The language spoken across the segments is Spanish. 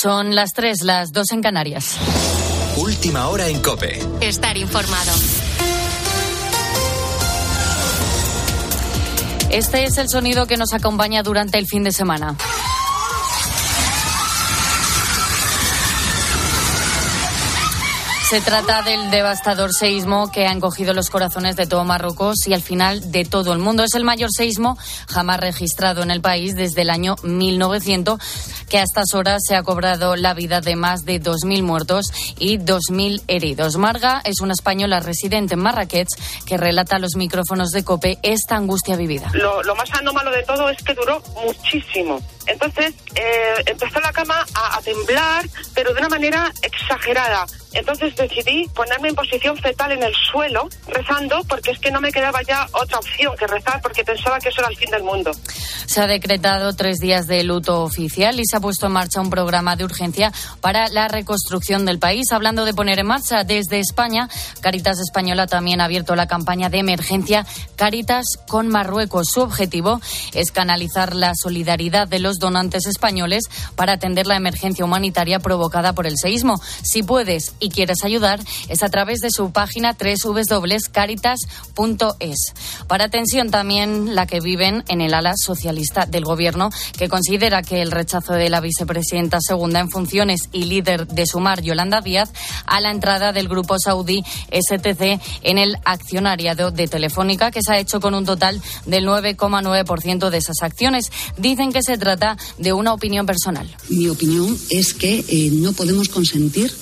Son las tres, las dos en Canarias. Última hora en Cope. Estar informado. Este es el sonido que nos acompaña durante el fin de semana. Se trata del devastador seísmo que ha encogido los corazones de todo Marruecos y al final de todo el mundo. Es el mayor seísmo jamás registrado en el país desde el año 1900, que a estas horas se ha cobrado la vida de más de 2.000 muertos y 2.000 heridos. Marga es una española residente en Marrakech que relata a los micrófonos de COPE esta angustia vivida. Lo, lo más malo de todo es que duró muchísimo. Entonces eh, empezó la cama a, a temblar, pero de una manera exagerada. Entonces decidí ponerme en posición fetal en el suelo, rezando, porque es que no me quedaba ya otra opción que rezar, porque pensaba que eso era el fin del mundo. Se ha decretado tres días de luto oficial y se ha puesto en marcha un programa de urgencia para la reconstrucción del país. Hablando de poner en marcha desde España, Caritas Española también ha abierto la campaña de emergencia Caritas con Marruecos. Su objetivo es canalizar la solidaridad de los donantes españoles para atender la emergencia humanitaria provocada por el seísmo. Si puedes y quieres ayudar, es a través de su página www.caritas.es. Para atención también la que viven en el ala socialista del Gobierno, que considera que el rechazo de la vicepresidenta segunda en funciones y líder de Sumar, Yolanda Díaz, a la entrada del grupo saudí STC en el accionariado de Telefónica, que se ha hecho con un total del 9,9% de esas acciones. Dicen que se trata de una opinión personal. Mi opinión es que eh, no podemos consentir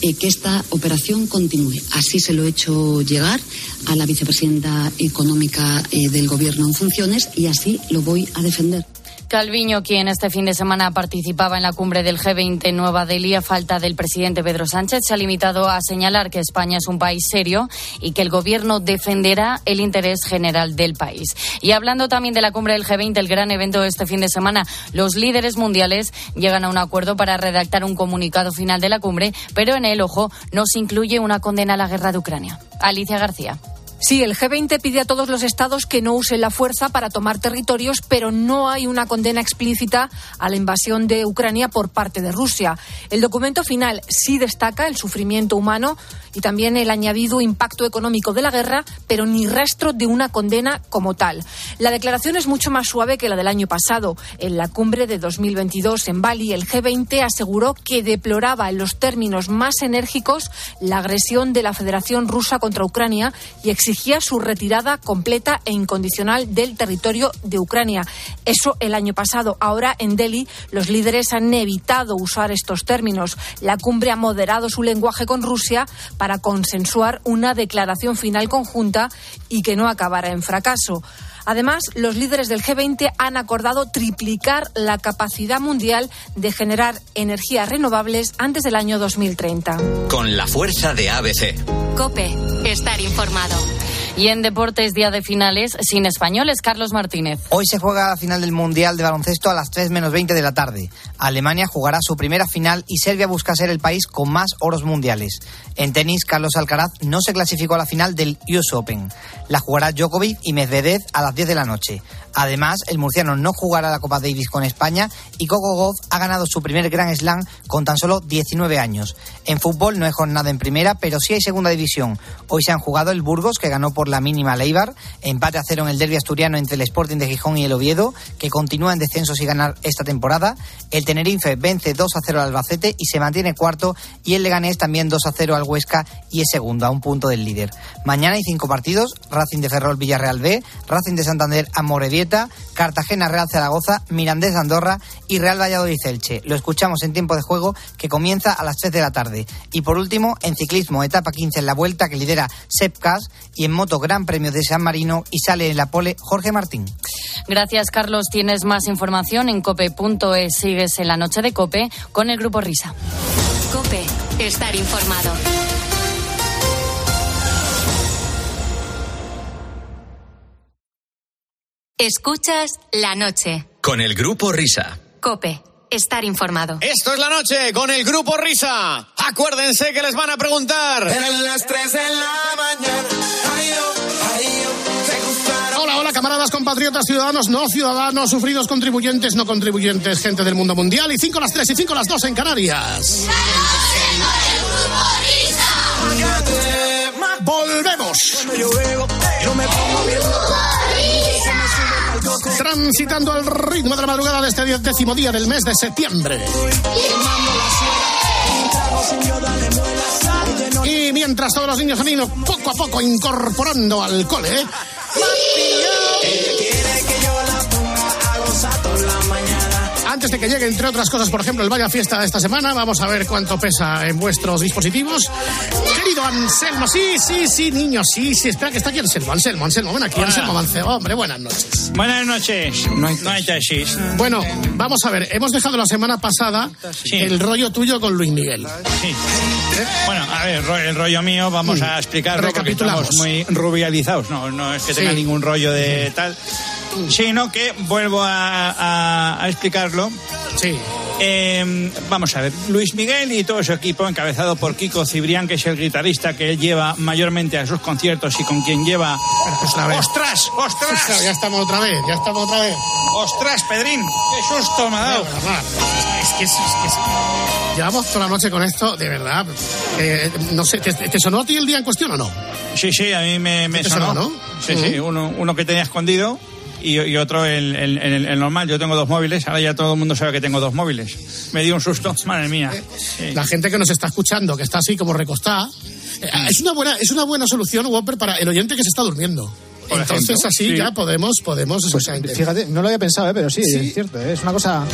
eh, que esta operación continúe. Así se lo he hecho llegar a la vicepresidenta económica eh, del Gobierno en funciones y así lo voy a defender. Calviño, quien este fin de semana participaba en la cumbre del G20 en Nueva Delhi a falta del presidente Pedro Sánchez, se ha limitado a señalar que España es un país serio y que el gobierno defenderá el interés general del país. Y hablando también de la cumbre del G20, el gran evento de este fin de semana, los líderes mundiales llegan a un acuerdo para redactar un comunicado final de la cumbre, pero en el ojo no se incluye una condena a la guerra de Ucrania. Alicia García. Sí, el G20 pide a todos los estados que no usen la fuerza para tomar territorios, pero no hay una condena explícita a la invasión de Ucrania por parte de Rusia. El documento final sí destaca el sufrimiento humano y también el añadido impacto económico de la guerra, pero ni rastro de una condena como tal. La declaración es mucho más suave que la del año pasado. En la cumbre de 2022 en Bali, el G20 aseguró que deploraba en los términos más enérgicos la agresión de la Federación Rusa contra Ucrania y exigía su retirada completa e incondicional del territorio de Ucrania. Eso el año pasado. Ahora en Delhi los líderes han evitado usar estos términos. La cumbre ha moderado su lenguaje con Rusia para consensuar una declaración final conjunta y que no acabara en fracaso. Además, los líderes del G20 han acordado triplicar la capacidad mundial de generar energías renovables antes del año 2030. Con la fuerza de ABC. Cope, estar informado. Y en deportes, día de finales, sin españoles, Carlos Martínez. Hoy se juega la final del Mundial de Baloncesto a las 3 menos 20 de la tarde. Alemania jugará su primera final y Serbia busca ser el país con más oros mundiales. En tenis, Carlos Alcaraz no se clasificó a la final del US Open. La jugará Djokovic y Medvedev a las 10 de la noche. Además, el murciano no jugará la Copa Davis con España y Coco Gauff ha ganado su primer Grand Slam con tan solo 19 años. En fútbol no hay jornada en primera, pero sí hay segunda división. Hoy se han jugado el Burgos, que ganó por la mínima Leibar, empate a cero en el derbi asturiano entre el Sporting de Gijón y el Oviedo, que continúa en descenso y ganar esta temporada. El Tenerife vence 2 a 0 al Albacete y se mantiene cuarto, y el Leganés también 2 a 0 al Huesca y es segundo, a un punto del líder. Mañana hay cinco partidos: Racing de Ferrol Villarreal B, Racing de Santander Amoredieta, Cartagena Real Zaragoza, Mirandés Andorra y Real Valladolid Celche. Lo escuchamos en tiempo de juego que comienza a las 3 de la tarde. Y por último, en ciclismo, etapa 15 en la vuelta que lidera Sepp Kass y en moto Gran Premio de San Marino y sale en la pole Jorge Martín. Gracias, Carlos. Tienes más información en cope.es. Sigues en la noche de Cope con el Grupo Risa. Cope, estar informado. Escuchas la noche. Con el Grupo Risa. Cope, estar informado. Esto es la noche con el Grupo Risa. Acuérdense que les van a preguntar. Eran las 3 de la mañana. Ay, oh, ay, oh, te gustaron hola, hola, camaradas, compatriotas, ciudadanos, no ciudadanos, sufridos, contribuyentes, no contribuyentes, gente del mundo mundial. Y 5 las 3 y 5 las 2 en Canarias. Volvemos. Transitando al ritmo de la madrugada de este décimo día del mes de septiembre. Y mientras todos los niños han ido poco a poco incorporando al cole, antes de que llegue, entre otras cosas, por ejemplo, el Vaya Fiesta de esta semana, vamos a ver cuánto pesa en vuestros dispositivos. Querido Anselmo, sí, sí, sí, niños, sí, sí, espera que está aquí Anselmo, Anselmo, Anselmo, ven aquí, Anselmo Mancebo, hombre, buenas noches. Buenas noches. No hay, no hay tesis. Bueno, vamos a ver, hemos dejado la semana pasada el rollo tuyo con Luis Miguel. Sí. Bueno, a ver, el rollo mío, vamos a explicarlo porque Recapitulamos. estamos muy rubializados. No, no es que tenga Sí. ningún rollo de tal, sino que vuelvo a, a- a explicarlo. Sí. Eh, vamos a ver, Luis Miguel y todo su equipo, encabezado por Kiko Cibrián, que es el guitarrista que él lleva mayormente a sus conciertos y con quien lleva. Pues vez. ¡Ostras! ¡Ostras! Ya estamos otra vez, ya estamos otra vez. ¡Ostras, Pedrín! ¡Qué susto me ha dado! Es que es, es que es- Llevamos toda la noche con esto, de verdad. Eh, no sé, ¿te, te sonó a ti el día en cuestión o no? Sí, sí, a mí me, me ¿Te sonó. sonó, no? Sí, sí, uno, uno que tenía escondido y, y otro el, el- el- el normal. Yo tengo dos móviles, ahora ya todo el mundo sabe que tengo dos móviles. Me dio un susto, madre mía. Sí. La gente que nos está escuchando, que está así como recostada, eh, es una buena, es una buena solución, Whopper, para el oyente que se está durmiendo. Por Entonces ejemplo, así sí. ya podemos, podemos, Pues fíjate, no lo había pensado, ¿eh? pero sí, Sí. es cierto, ¿eh? es una cosa...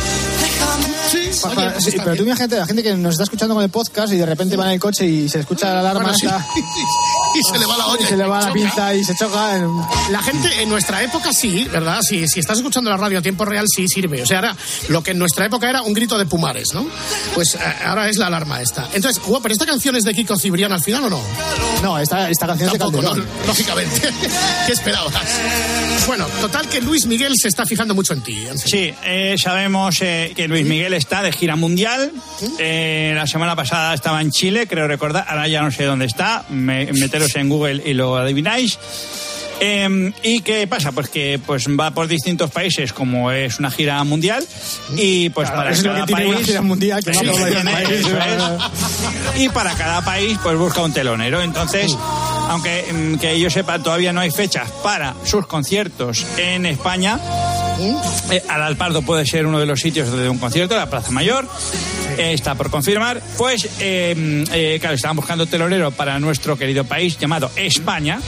Sí, Pa- oye, pues sí, pero tú bien. imagínate, la gente que nos está escuchando con el podcast y de repente va en el coche y se escucha la alarma Bueno, y se le va la olla. y se le va la choca. pinza y se choca. en- La gente en nuestra época sí, ¿verdad? Si, si estás escuchando la radio a tiempo real, sí sirve. O sea, ahora lo que en nuestra época era un grito de pumares, ¿no? Pues eh, ahora es la alarma esta. Entonces, Whopper, ¿esta canción es de Kiko Cibrián al final o no? No, esta, esta canción es de Tampoco, ¿no? Calderón. Lógicamente. ¿Qué esperabas? Bueno, total que Luis Miguel se está fijando mucho en ti. Sí, eh, sabemos eh, que Luis Miguel está de gira mundial. Eh, la semana pasada estaba en Chile, creo recordar. Ahora ya no sé dónde está. Me- meteros en Google y lo adivináis. Eh, ¿Y qué pasa? Pues que pues va por distintos países como es una gira mundial y pues Claro, para lo cada que tiene país una gira mundial, que va Sí, por varios tiene, países. eso es. y para cada país pues busca un telonero entonces aunque mm, que yo sepa todavía no hay fechas para sus conciertos en España eh, Alalpardo puede ser uno de los sitios de un concierto, la Plaza Mayor. Eh, está por confirmar. Pues, eh, eh, claro, estaban buscando telonero para nuestro querido país llamado España.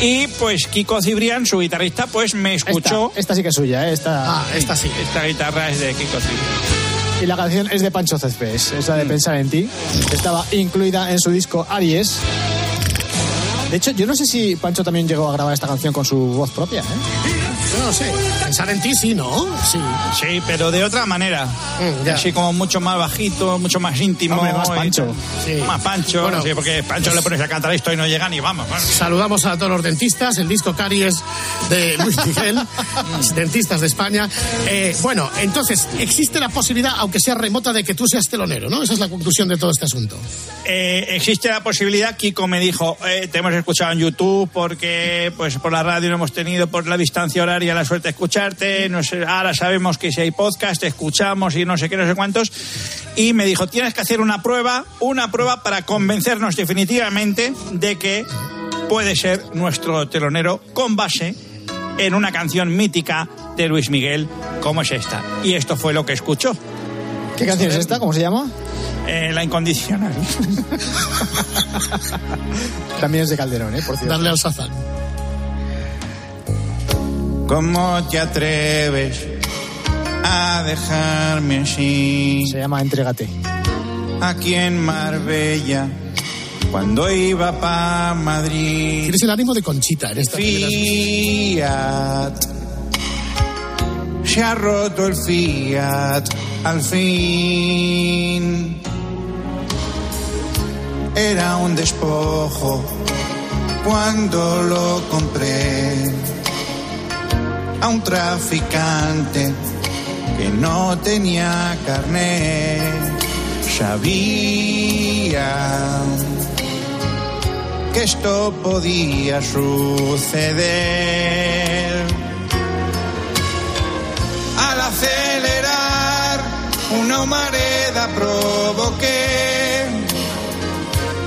Y pues Kiko Cibrián, su guitarrista, pues me escuchó. Esta, esta sí que es suya, ¿eh? esta, Ah, esta sí. Esta guitarra es de Kiko Cibrián. y la canción es de Pancho Céspedes, es la de Pensar en ti. Estaba incluida en su disco Aries. De hecho, yo no sé si Pancho también llegó a grabar esta canción con su voz propia. ¿eh? No sé. Pensar en ti, sí, ¿no? Sí. Sí, pero de otra manera. Mm, ya. Así como mucho más bajito, mucho más íntimo. Hombre, más Pancho. Sí. Más Pancho, Bueno. sí, porque Pancho le pones a cantar esto y no llega ni vamos. bueno. Saludamos a todos los dentistas, el disco Caries de Luis Miguel, dentistas de España. Eh, bueno, entonces, existe la posibilidad, aunque sea remota, de que tú seas telonero, ¿no? Esa es la conclusión de todo este asunto. Eh, existe la posibilidad, Kiko me dijo, eh, te hemos escuchado en YouTube porque pues por la radio no hemos tenido por la distancia horaria la suerte de escucharte, no sé, ahora sabemos que si hay podcast, te escuchamos y no sé qué, no sé cuántos. Y me dijo, tienes que hacer una prueba, una prueba para convencernos definitivamente de que puede ser nuestro telonero con base en una canción mítica de Luis Miguel como es esta. Y esto fue lo que escuchó. ¿Qué canción es esta? ¿Cómo se llama? Eh, la incondicional. También es de Calderón, ¿eh? Por cierto. Darle al sazán. ¿Cómo te atreves a dejarme así Se llama Entrégate. aquí en Marbella cuando iba pa Madrid? Tienes el ánimo de Conchita en esta Fiat se ha roto el Fiat al fin. Era un despojo cuando lo compré a un traficante que no tenía carnet. Sabía que esto podía suceder. Al acelerar, una humareda provoqué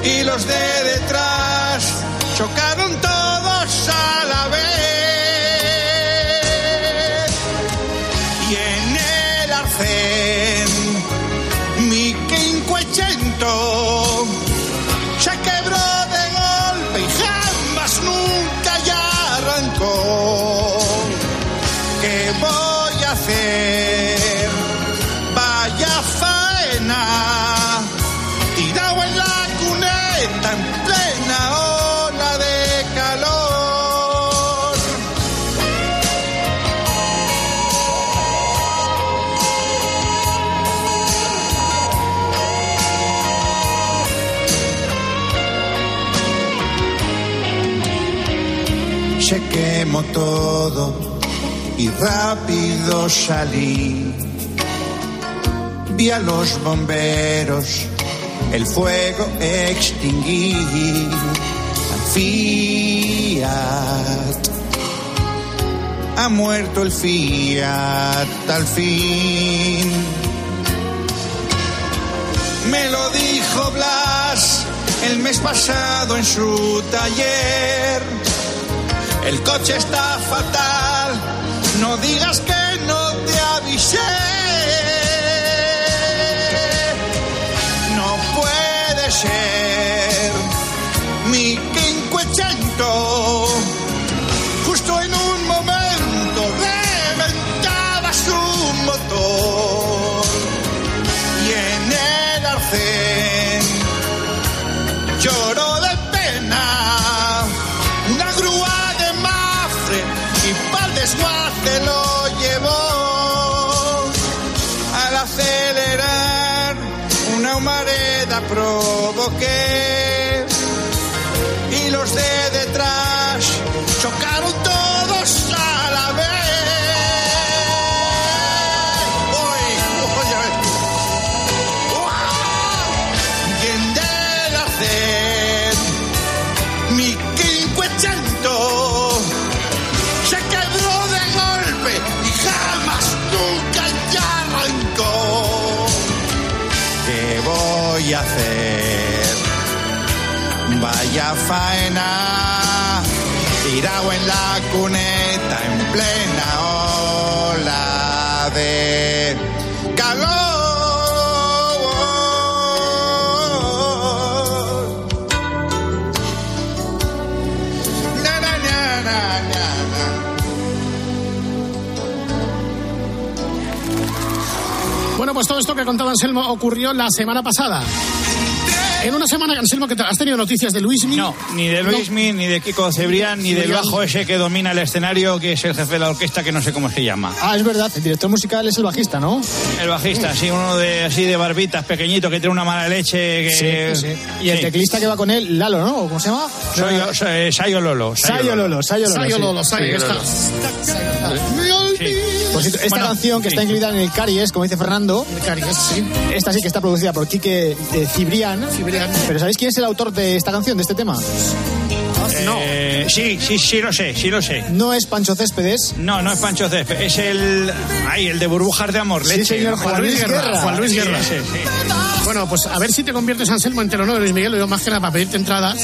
y los de detrás chocaron todos todo y rápido salí. Vi a los bomberos el fuego extinguir. Fiat. Ha muerto el Fiat al fin. Me lo dijo Blas el mes pasado en su taller. El coche está fatal, no digas que no te avisé. No puede ser mi 500. Humareda provoqué faena, tirado en la cuneta en plena ola de calor. Bueno, pues todo esto que contaba Anselmo ocurrió la semana pasada. En una semana, Anselmo, que te- has tenido noticias de Luismi. No, ni de Luismi, ni de Kiko Cebrián, ni del bajo ese que domina el escenario, que es el jefe de la orquesta, que no sé cómo se llama. Ah, es verdad, el director musical es el bajista, ¿no? El bajista, sí, uno de así de barbitas, pequeñito, que tiene una mala leche. Que... Sí, sí. Y el Sí. teclista que va con él, Lalo, ¿no? ¿O ¿Cómo se llama? Soy, eh, Sayo Lolo. Sayo Lolo, Sayo Lolo. Sayo. Lolo, Sayo, Sayo está. Lolo. Por cierto, esta Bueno, canción que sí. está incluida en el Caries, como dice Fernando, Caries, sí. esta sí que está producida por Quique eh, Cibrián. Cibrián. Pero ¿sabéis quién es el autor de esta canción, de este tema? Eh, sí, sí, sí lo sé, sí lo sé. No es Pancho Céspedes. No, no es Pancho Césped, es el. Ay, el de burbujas de amor, Sí, leche. señor, Juan Luis Guerra. Juan Luis Sí, Guerra. sí. Bueno, pues a ver si te conviertes, Anselmo, en telonero de Luis Miguel. Lo digo más que nada para pedirte entradas.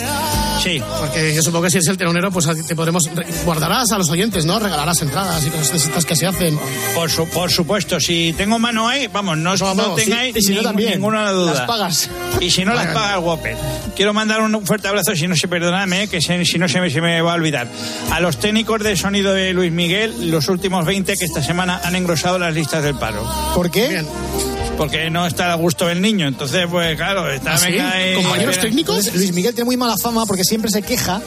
Sí. Porque yo supongo que si eres el telonero, pues te podremos. re- Guardarás a los oyentes, ¿no? Regalarás entradas y cosas de estas que se hacen. Por, su- por supuesto, si tengo mano ahí, vamos, no, Vamos, no vamos, tengáis Y si no ning- también. ninguna duda. Las pagas. Y si no las Vale. paga el Whopper. Quiero mandar un fuerte abrazo, si no se perdonadme, que se- si no se me, se me va a olvidar. A los técnicos de sonido de Luis Miguel, los últimos 20 que esta semana han engrosado las listas del paro. ¿Por qué? Bien. Porque no está a gusto el niño. Entonces, pues claro, está ¿Ah, sí? ahí, ¿Compañeros técnicos? Luis Miguel tiene muy mala fama porque siempre se queja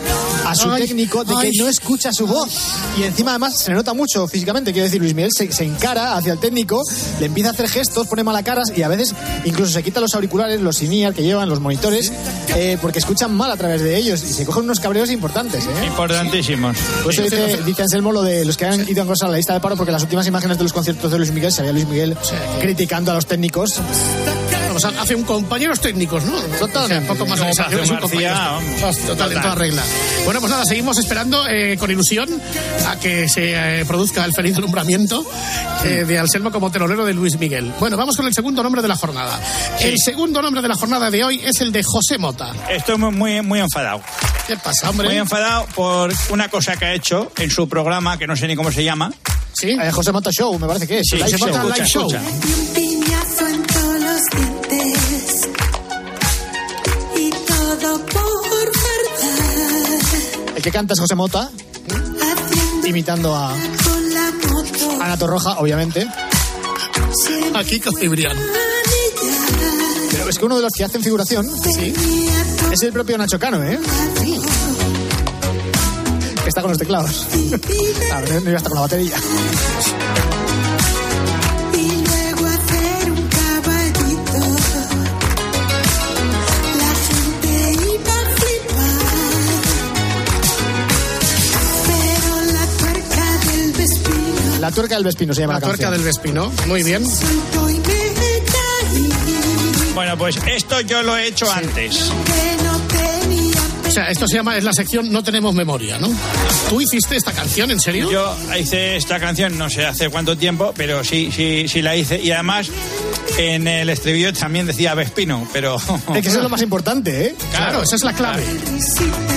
a su Ay, técnico de ay. que no escucha su voz. Y encima, además, se le nota mucho físicamente. Quiero decir, Luis Miguel se, se encara hacia el técnico, le empieza a hacer gestos, pone mala caras y a veces incluso se quita los auriculares, los in que llevan, los monitores, eh, porque escuchan mal a través de ellos y se cogen unos cabreos importantes. ¿eh? Importantísimos. Por eso Sí. dice, dice Anselmo lo de los que han ido a la lista de paro, porque las últimas imágenes de los conciertos de Luis Miguel se veía Luis Miguel criticando a los técnicos. Pues hace un compañeros técnicos, ¿no? Total, un poco más es un compañero. vamos. Total, en toda regla. Bueno, pues nada, seguimos esperando eh, con ilusión a que se eh, produzca el feliz alumbramiento eh, de Anselmo como telonero de Luis Miguel. Bueno, vamos con el segundo nombre de la jornada. El segundo nombre de la jornada de hoy es el de José Mota. Estoy muy, muy, enfadado. ¿Qué pasa, hombre? Muy enfadado por una cosa que ha hecho en su programa, que no sé ni cómo se llama. ¿Sí? Eh, José Mota Show, me parece que es. Sí, Live José Mota show. Live Show. Un que canta es José Mota, imitando a Ana Torroja, obviamente. A Kiko Cibrián. Pero es que uno de los que hacen figuración es el propio Nacho Cano, ¿eh? Que está con los teclados. A ver, no iba a estar con la batería. Tuerca del Vespino se llama La la, tuerca canción. del Vespino. Muy bien. Bueno, pues esto yo lo he hecho antes. No tenía O sea, esto se llama, es la sección No tenemos memoria, ¿no? ¿Tú hiciste esta canción, en serio? Yo hice esta canción no sé hace cuánto tiempo, pero sí, sí, sí la hice. Y además en el estribillo también decía Vespino, pero... Es que eso es lo más importante, ¿eh? Claro, esa es la clave.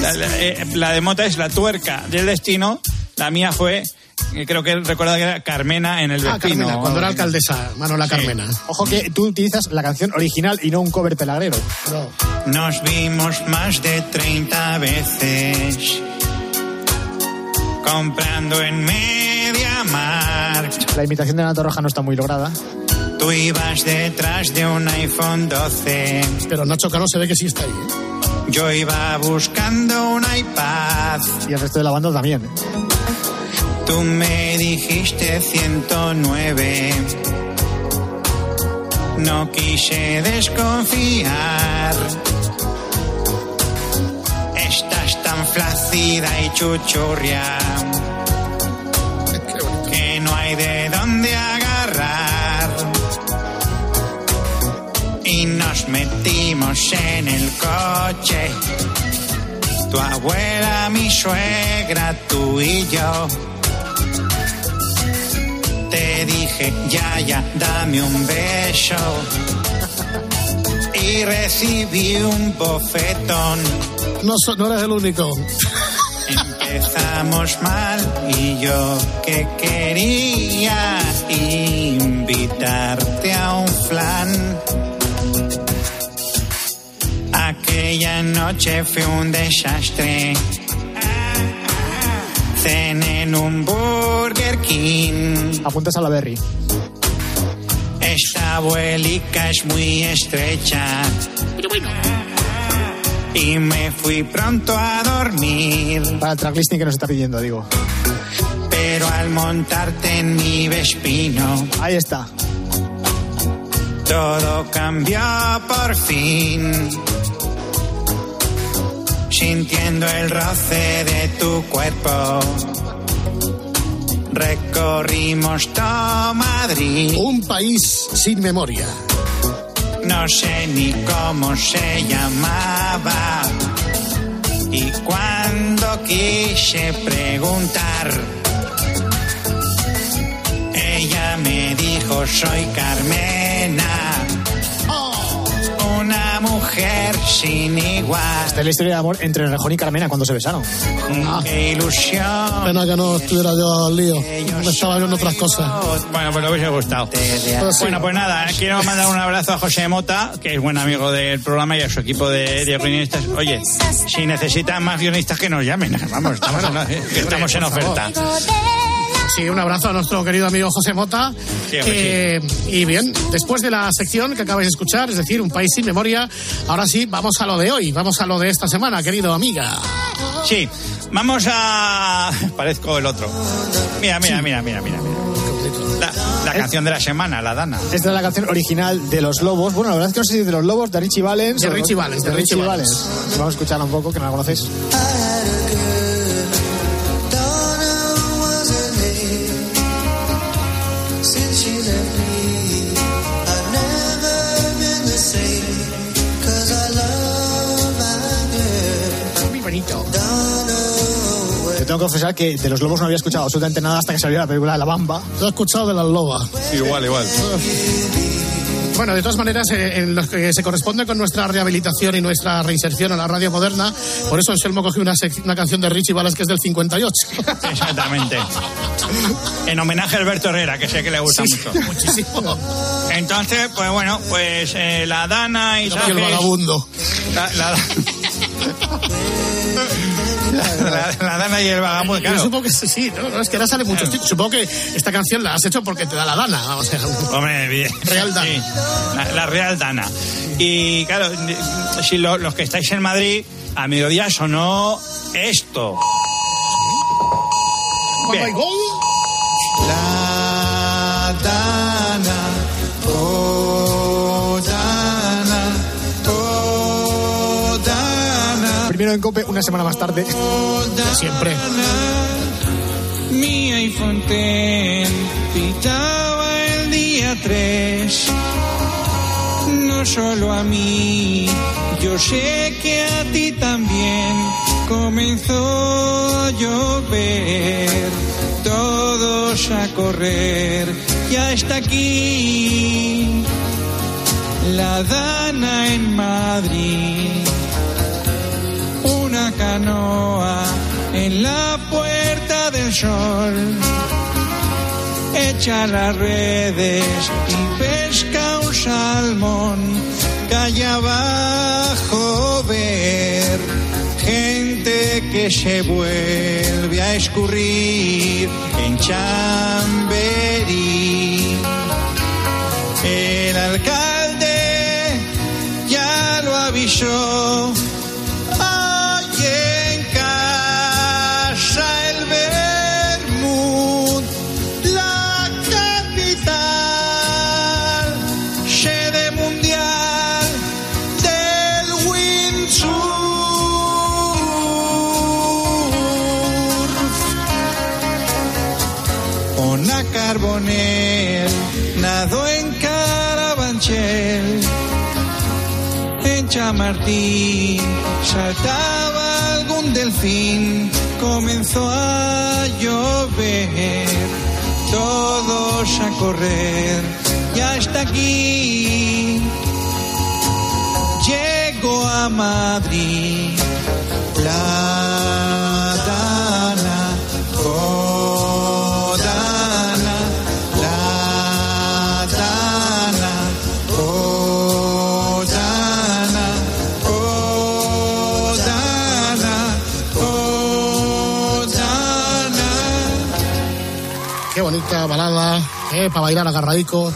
La, la- eh, la de Mota es la tuerca del destino. La mía fue, creo que recuerdo que era Carmena en el Ah, Vespino. Carmena, cuando era alcaldesa, Manola Carmena. Ojo que tú utilizas la canción original y no un cover pelagrero. Nos vimos más de 30 veces comprando en Media Markt. La imitación de Ana Torroja no está muy lograda. Tú ibas detrás de un iPhone 12. Pero Nacho Cano se ve que sí está ahí. ¿eh? Yo iba buscando un iPad. Y el resto de la banda también. ¿eh? Tú me dijiste 109. No quise desconfiar. Estás tan flácida y chuchurria que no hay de dónde agarrar. Y nos metimos en el coche. Tu abuela, mi suegra, tú y yo. Dije, ya, ya, dame un beso. Y recibí un bofetón. No, no eres el único. Empezamos mal y yo que quería invitarte a un flan. Aquella noche fue un desastre. Cené en un Burger King. Apuntas a la Berry. Esta abuelica es muy estrecha. Y me fui pronto a dormir. Para el tracklisting que nos está pidiendo, digo. Pero al montarte en mi Vespino, Ahí está. todo cambió por fin. Sintiendo el roce de tu cuerpo, recorrimos todo Madrid. Un país sin memoria. No sé ni cómo se llamaba. Y cuando quise preguntar, ella me dijo, soy Carmena. Una mujer sin igual. Esta es la historia de amor entre Rejón y Carmena cuando se besaron. Qué ilusión. Pena que no estuviera yo al lío. Me estaba viendo otras cosas. Bueno, pues lo hubiese gustado. Pues sí. Bueno, pues nada, quiero mandar un abrazo a José Mota, que es buen amigo del programa y a su equipo de, de guionistas. Oye, si necesitan más guionistas que nos llamen. Vamos, estamos, en, que estamos en por favor. oferta. Sí, un abrazo a nuestro querido amigo José Mota. Sí, Eh, y bien, después de la sección que acabáis de escuchar, es decir, un país sin memoria, ahora sí, vamos a lo de hoy, vamos a lo de esta semana, querido amiga. Sí, vamos a. Parezco el otro. Mira, mira, mira, mira, mira. mira. La, la canción de la semana, la Dana. Esta es la canción original de Los Lobos. Bueno, la verdad es que no sé si de Los Lobos, de Richie Valens. De Richie Valens, de Richie Valens. Vamos a escucharla un poco, que no la conocéis. Tengo que confesar que de los lobos no había escuchado absolutamente nada hasta que salió la película de La Bamba. ¿Tú has escuchado de las lobas? Igual, igual. Bueno, de todas maneras, eh, en lo que se corresponde con nuestra rehabilitación y nuestra reinserción a la radio moderna, por eso Anselmo cogió una, una canción de Richie Balas que es del 58. Exactamente. En homenaje a Alberto Herrera, que sé que le gusta Sí, mucho. muchísimo. Entonces, pues bueno, pues eh, la Dana y Y el vagabundo. La, la, la- la Dana y el vagabundo, Yo claro. supongo que sí, sí, no, no, es que ahora sale muchos títulos. Supongo que esta canción la has hecho porque te da la dana. O sea, Hombre, bien. Real Dana. Sí, la, la Real Dana. Y claro, si lo- los que estáis en Madrid, a mediodía sonó esto. Bien. La Dana, oh en Cope, una semana más tarde. Siempre. Mi iPhone X pitaba el día 3. No solo a mí, yo sé que a ti también comenzó a llover. Todos a correr, ya está aquí la Dana en Madrid una canoa en la puerta del sol. Echa las redes y pesca un salmón. Calle abajo ver gente que se vuelve a escurrir en Chamberí. El alcalde ya lo avisó. En Chamartín saltaba algún delfín, comenzó a llover, todos a correr, ya está aquí, llegó a Madrid, la eh, para bailar agarradico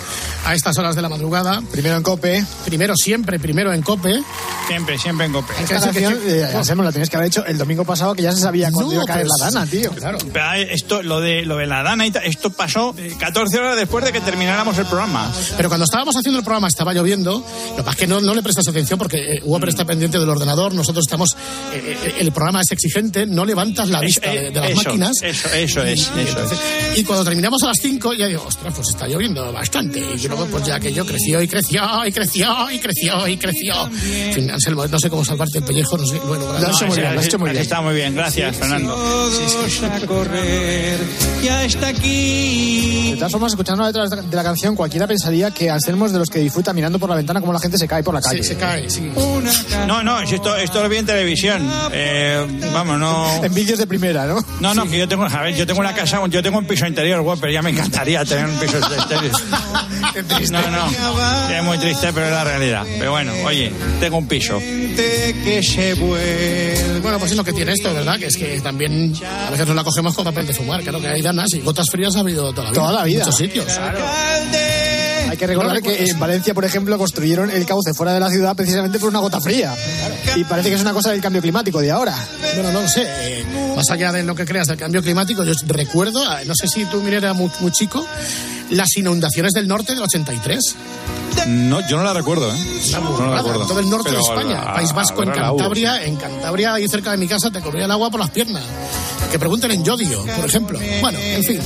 a estas horas de la madrugada. Primero en Cope. Primero siempre, primero en Cope. Siempre, siempre en Cope. Esta canción, eh, Anselmo, la tenías que haber hecho el domingo pasado, que ya se sabía cuándo No, iba a caer pero la dana, tío. Claro. Pero, esto, lo de, lo de la Dana y tal, esto pasó eh, 14 horas después de que termináramos el programa. Pero cuando estábamos haciendo el programa estaba lloviendo, lo que pasa es que no, no le prestas atención porque eh, Whopper está pendiente del ordenador, nosotros estamos, eh, eh, el programa es exigente, no levantas la vista Eh, de, de las eso, máquinas. Eso, eso es, Y, eso entonces- es. y cuando terminamos a las 5 ya digo, ostras, pues está lloviendo bastante. Y luego pues ya que yo creció y creció y creció y creció y creció. En fin, Anselmo, no sé cómo salvarte el pellejo, no sé, bueno, Lo has hecho muy bien, lo has hecho muy bien. Está muy bien, gracias, Fernando. A correr, ya está aquí. De todas formas, escuchando la letra de la canción, cualquiera pensaría que Anselmo es de los que disfruta mirando por la ventana como la gente se cae por la calle. Sí, se cae, sí. No, no, si esto, esto lo vi en televisión. Eh, vamos, no. En vídeos de primera, ¿no? No, no, que yo tengo, a ver, yo tengo una casa, yo tengo un piso interior, guau, pero ya me encantaría tener un piso exterior. No, no, es muy triste, pero es la realidad. Pero bueno, oye, tengo un piso. Gente que se vuelve. Bueno, pues es lo que tiene esto, ¿verdad? Que es que también a veces nos la cogemos con papel de fumar. Claro que hay danas y gotas frías ha habido toda la vida. Toda la vida. En muchos sitios. Hay que recordar que en Valencia, por ejemplo, construyeron el cauce fuera de la ciudad precisamente por una gota fría. Y parece que es una cosa del cambio climático de ahora. Bueno, no lo sé. eh, más allá de lo que creas del cambio climático, yo recuerdo, ah, no sé si tú Miguel, era muy, muy chico, las inundaciones del norte del 83. No, yo no la recuerdo, ¿eh? No la recuerdo. todo el norte Pero de España. País Vasco, en Cantabria. En Cantabria, ahí cerca de mi casa, te corría el agua por las piernas. Que pregunten en Yodio, por ejemplo. Bueno, en fin,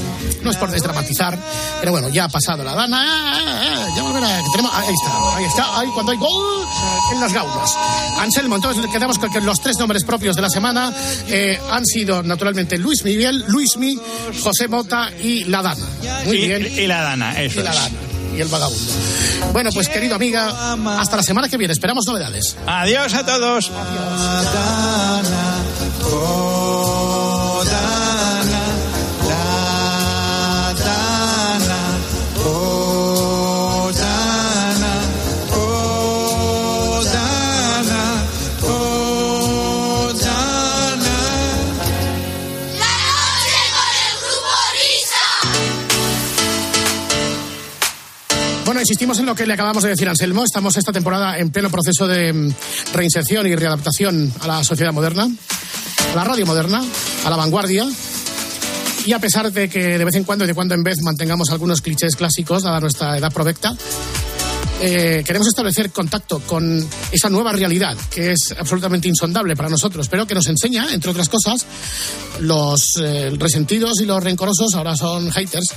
no es por desdramatizar, pero bueno, ya ha pasado la dana. ah, ah, ah, ya volverá. que tenemos- ahí está, ahí está, ahí cuando hay gol en las gaunas. Anselmo, entonces quedamos con que los tres nombres propios de la semana eh, han sido naturalmente Luis Miguel, Luismi, José Mota y La Dana. Muy y, bien. y la dana, eso Y la. Dana. Y el vagabundo. Bueno, pues querido amiga, hasta la semana que viene. Esperamos novedades. Adiós a todos. Oh, insistimos en lo que le acabamos de decir a Anselmo. Estamos esta temporada en pleno proceso de mm, reinserción y readaptación a la sociedad moderna, a la radio moderna, a la vanguardia. Y a pesar de que de vez en cuando y de cuando en vez mantengamos algunos clichés clásicos, dada nuestra edad provecta, eh, queremos establecer contacto con esa nueva realidad que es absolutamente insondable para nosotros, pero que nos enseña, entre otras cosas, los eh, resentidos y los rencorosos ahora son haters,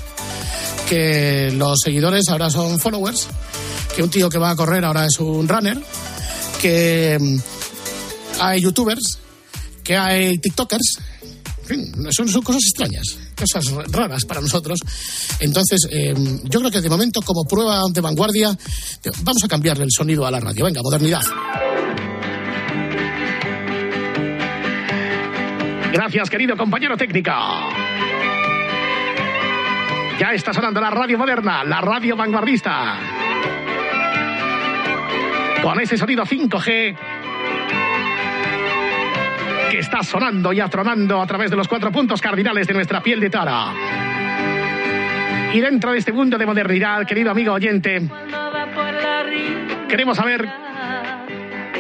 que los seguidores ahora son followers, que un tío que va a correr ahora es un runner, que mm, hay youtubers, que hay tiktokers, en fin, son, son cosas extrañas, cosas raras para nosotros. Entonces, eh, yo creo que de momento, como prueba de vanguardia, vamos a cambiarle el sonido a la radio. Venga, modernidad. Gracias, querido compañero técnica. Ya está sonando la radio moderna, la radio vanguardista. Con ese sonido 5G está sonando y atronando a través de los cuatro puntos cardinales de nuestra piel de tara. Y dentro de este mundo de modernidad, querido amigo oyente, queremos saber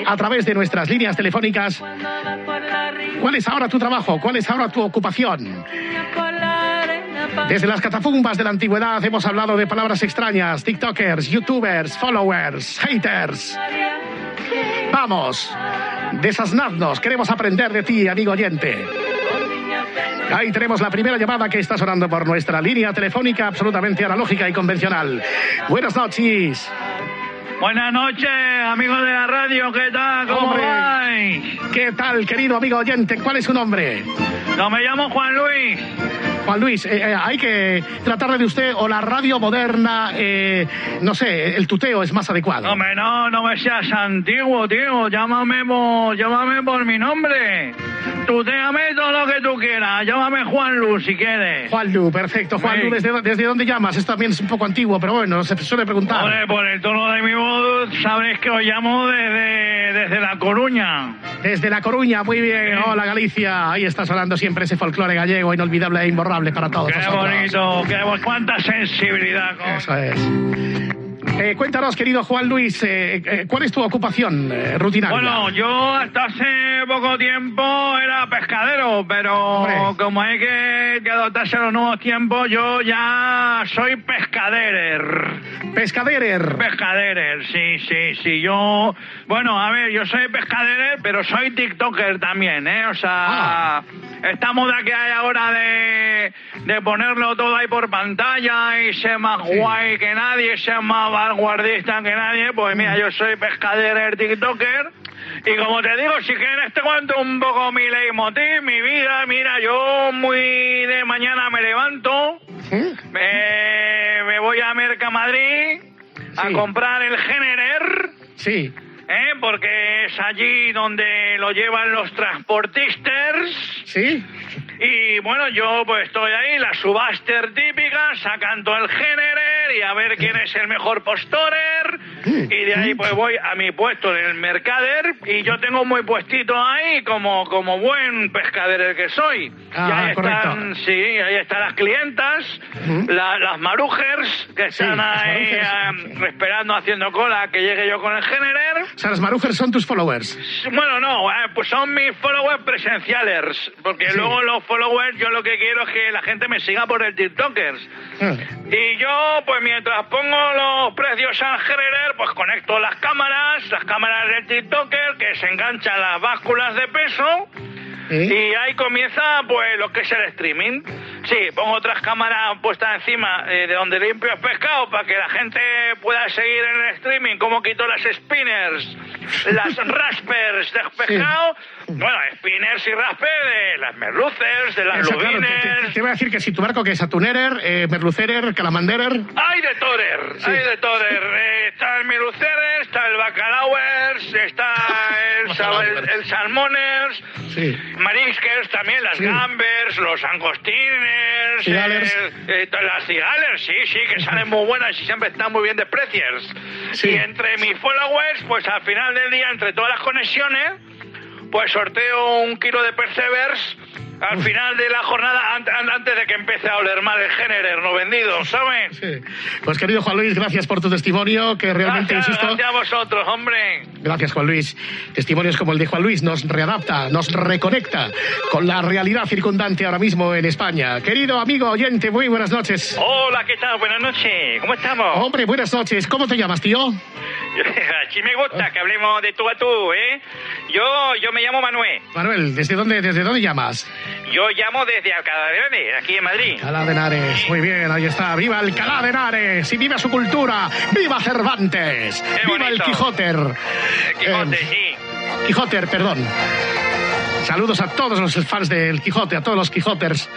a través de nuestras líneas telefónicas cuál es ahora tu trabajo, cuál es ahora tu ocupación. Desde las catafumbas de la antigüedad hemos hablado de palabras extrañas, TikTokers, YouTubers, followers, haters. Vamos, desasnadnos, queremos aprender de ti, amigo oyente. Ahí tenemos la primera llamada que está sonando por nuestra línea telefónica absolutamente analógica y convencional. Buenas noches. Buenas noches, amigos de la radio, ¿qué tal? ¿Cómo Hombre. vais? ¿Qué tal, querido amigo oyente? ¿Cuál es su nombre? No, me llamo Juan Luis. Juan Luis, eh, eh, hay que tratarle de usted o la radio moderna, eh, no sé, el tuteo es más adecuado. Hombre, no, no me seas antiguo, tío. Llámame por, llámame por mi nombre. Tú déjame todo lo que tú quieras. Llámame Juan Luz si quieres. Juan Lu, perfecto. Juan Sí. Lu, ¿desde, ¿desde dónde llamas? Esto también es un poco antiguo, pero bueno, se suele preguntar. Hombre, por el tono de mi voz, sabréis que os llamo desde, desde La Coruña. Desde La Coruña, muy bien. Hola, Galicia. Ahí está sonando siempre ese folclore gallego, inolvidable e imborrable para todos Qué bonito, qué cuánta sensibilidad. coño. Eso es. Eh, cuéntanos, querido Juan Luis, eh, eh, ¿cuál es tu ocupación rutinaria? Bueno, yo hasta hace poco tiempo era pescadero, pero Hombre. como hay que, que adaptarse a los nuevos tiempos, yo ya soy pescaderer. Pescaderer. Pescaderer, sí, sí, sí. Yo, bueno, a ver, yo soy pescaderer, pero soy TikToker también, ¿eh? O sea, esta moda que hay ahora de, de ponerlo todo ahí por pantalla y ser más guay que nadie, ser más vanguardista que nadie, pues mira, yo soy pescaderer TikToker. Y como te digo, si quieres te cuento un poco mi leitmotiv, mi vida. Mira, yo muy de mañana me levanto, me, me voy a Mercamadrid a Sí. comprar el Generer, Sí. ¿Eh? porque es allí donde lo llevan los transportistas. ¿Sí? Y bueno, yo pues estoy ahí, la subaster típica, sacando el Generer y a ver quién es el mejor postorer. Y de ahí pues voy a mi puesto en el Mercader y yo tengo muy puestito ahí como, como buen pescader que soy. Ah, y ahí correcto. están, sí, ahí están las clientas, la- las marujers que están las ahí eh, esperando, haciendo cola que llegue yo con el Generer. Las marujers son tus followers. Bueno, no, eh, pues son mis followers presenciales, porque Sí. luego los followers yo lo que quiero es que la gente me siga por el TikTokers. Ah, Y yo, pues mientras pongo los precios al Generer, pues conecto las cámaras, las cámaras del TikToker, que se enganchan las básculas de peso, Y ahí comienza pues lo que es el streaming. Sí, pongo otras cámaras puestas encima eh, de donde limpio el pescado para que la gente pueda seguir en el streaming cómo quito las spinners, las raspers de pescado. Bueno, spinners y raspers de las merluces, de las Exacto, claro, te, lubines. te- te iba a decir que si tu barco que es atunerer, eh, merlucerer, calamanderer... Hay de torer, Sí. hay de torer. Eh, está el miluceres, está el bacalauers, está el, el, el salmoners, Sí. también, las Sí. gambers, los angostiners, Cigalers. eh, eh, las cigalers, sí, sí, que salen muy buenas y siempre están muy bien de precios. Sí. Y entre mis followers, pues al final del día, entre todas las conexiones, pues sorteo un kilo de percevers al final de la jornada, an- an- antes de que empiece a oler mal el género no vendido, ¿saben? Sí. Pues querido Juan Luis, gracias por tu testimonio, que realmente, Gracias, insisto... gracias a vosotros, hombre. Gracias, Juan Luis. Testimonios como el de Juan Luis nos readapta, nos reconecta con la realidad circundante ahora mismo en España. Querido amigo oyente, muy buenas noches. Hola, ¿qué tal? Buenas noches. ¿Cómo estamos? Hombre, buenas noches. ¿Cómo te llamas, tío? Aquí me gusta que hablemos de tú a tú, ¿eh? Yo, yo me llamo Manuel. Manuel, ¿desde dónde, desde dónde llamas? Yo llamo desde Alcalá de Henares, aquí en Madrid. Alcalá de Henares. Muy bien, ahí está. ¡Viva Alcalá de Henares! ¡Y viva su cultura! ¡Viva Cervantes! Qué ¡Viva el. Quijoter! El Quijote, Eh, sí. Quijoter, perdón. Saludos a todos los fans del Quijote, a todos los Quijoters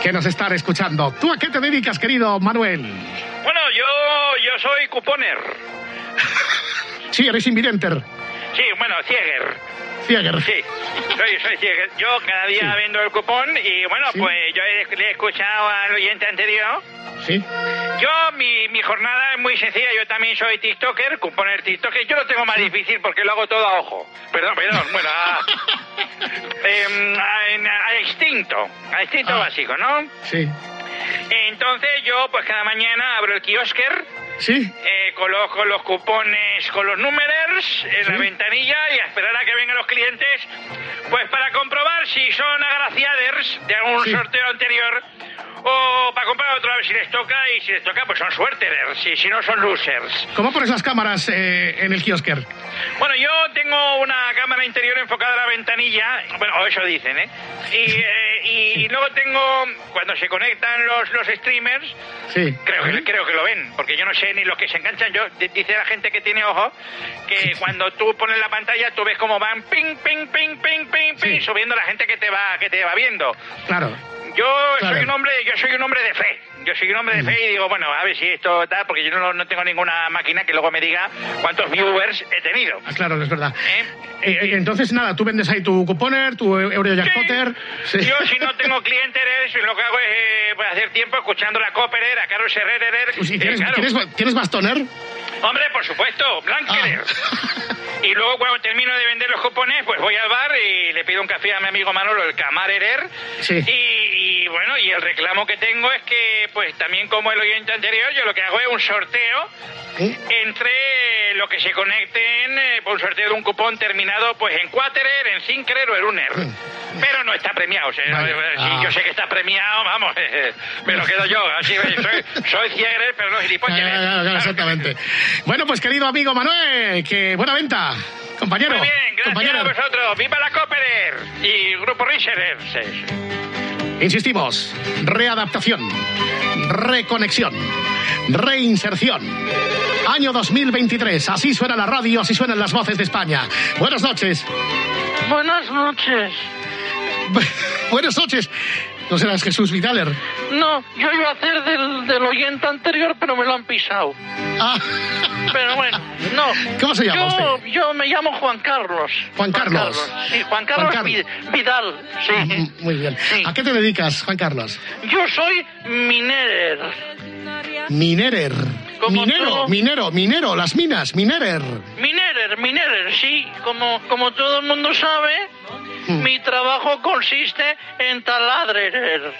que nos están escuchando. ¿Tú a qué te dedicas, querido Manuel? Bueno, yo, yo soy cuponer. Sí, eres invidenter. Sí, bueno, cieger. Cieger. Sí, soy, soy cieger. Yo cada día Sí. vendo el cupón y bueno, Sí. pues yo he- le he escuchado al oyente anterior. Sí. Yo, mi, mi jornada es muy sencilla. Yo también soy TikToker, cuponer TikToker. Yo lo tengo más difícil porque lo hago todo a ojo. Perdón, perdón. Bueno, a, em, a- a instinto. A instinto Ah. básico, ¿no? Sí. Entonces yo, pues cada mañana abro el kiosker, Sí. eh, coloco los cupones con los números en la ventanilla y a esperar a que vengan los clientes, pues para comprobar si son agraciaders de algún Sí. sorteo anterior o para comprar otra vez si les toca y si les toca pues son suerteders y si no son losers. ¿Cómo pones las cámaras eh, en el kiosker? Bueno, yo tengo una cámara interior enfocada a la ventanilla, bueno, eso dicen, ¿eh? Y, eh, y luego tengo, cuando se conectan los, los streamers, Sí. Creo que, creo que lo ven, porque yo no sé ni los que se enganchan. Yo di- dice la gente que tiene ojo que cuando tú pones la pantalla tú ves cómo van ping ping ping ping ping ping Sí. subiendo la gente que te va que te va viendo. Claro. Yo Claro. soy un hombre, yo soy un hombre de fe. Yo soy un hombre de fe y digo, bueno, a ver si esto tal, porque yo no, no tengo ninguna máquina que luego me diga cuántos viewers he tenido. Ah, claro, es verdad. ¿Eh? Eh, entonces, nada, tú vendes ahí tu cuponer, tu Eurojackpotter. Sí. Yo si no tengo clientes lo que hago es eh, pues, hacer tiempo escuchando la Copperer, a Carlos Herrera. Pues sí, eh, ¿Tienes, claro. ¿tienes, ¿Tienes bastoner? Hombre, por supuesto, Blanquer. Ah. Y luego cuando termino de vender los cupones, pues voy al bar y le pido un café a mi amigo Manolo, el camarerer. Sí. Y, y, bueno, y el reclamo que tengo es que, pues también como el oyente anterior, yo lo que hago es un sorteo ¿Eh? entre los que se conecten eh, por un sorteo de un cupón terminado pues en Quaterer, en Sinkerer o en Uner. Pero no está premiado. o sea, Vale. eh, sí, Ah. Yo sé que está premiado, vamos, me lo quedo yo. Así, soy, soy ciegre, pero no gilipollas. Claro, exactamente. Bueno, pues querido amigo Manuel, que buena venta. Compañero. Muy bien, gracias compañero. a vosotros. ¡Viva la Copperer! Y Grupo Riser. Insistimos, readaptación, reconexión, reinserción. Año 2023, así suena la radio, así suenan las voces de España. Buenas noches. Buenas noches. Buenas noches. ¿No serás Jesús Vidaler? No, yo iba a hacer del, del oyente anterior, pero me lo han pisado. Ah, Pero bueno, no. ¿Cómo se llama yo, usted? Yo me llamo Juan Carlos. Juan Carlos. Sí, Juan Carlos, Juan Carlos. Vi- Vidal. Sí. muy bien. ¿A qué te dedicas, Juan Carlos? Yo soy minerer. Minerer. Minero, todo. minero, minero, las minas, minerer. Minerer, minerer, sí. Como, como todo el mundo sabe. Mi trabajo consiste en taladrer.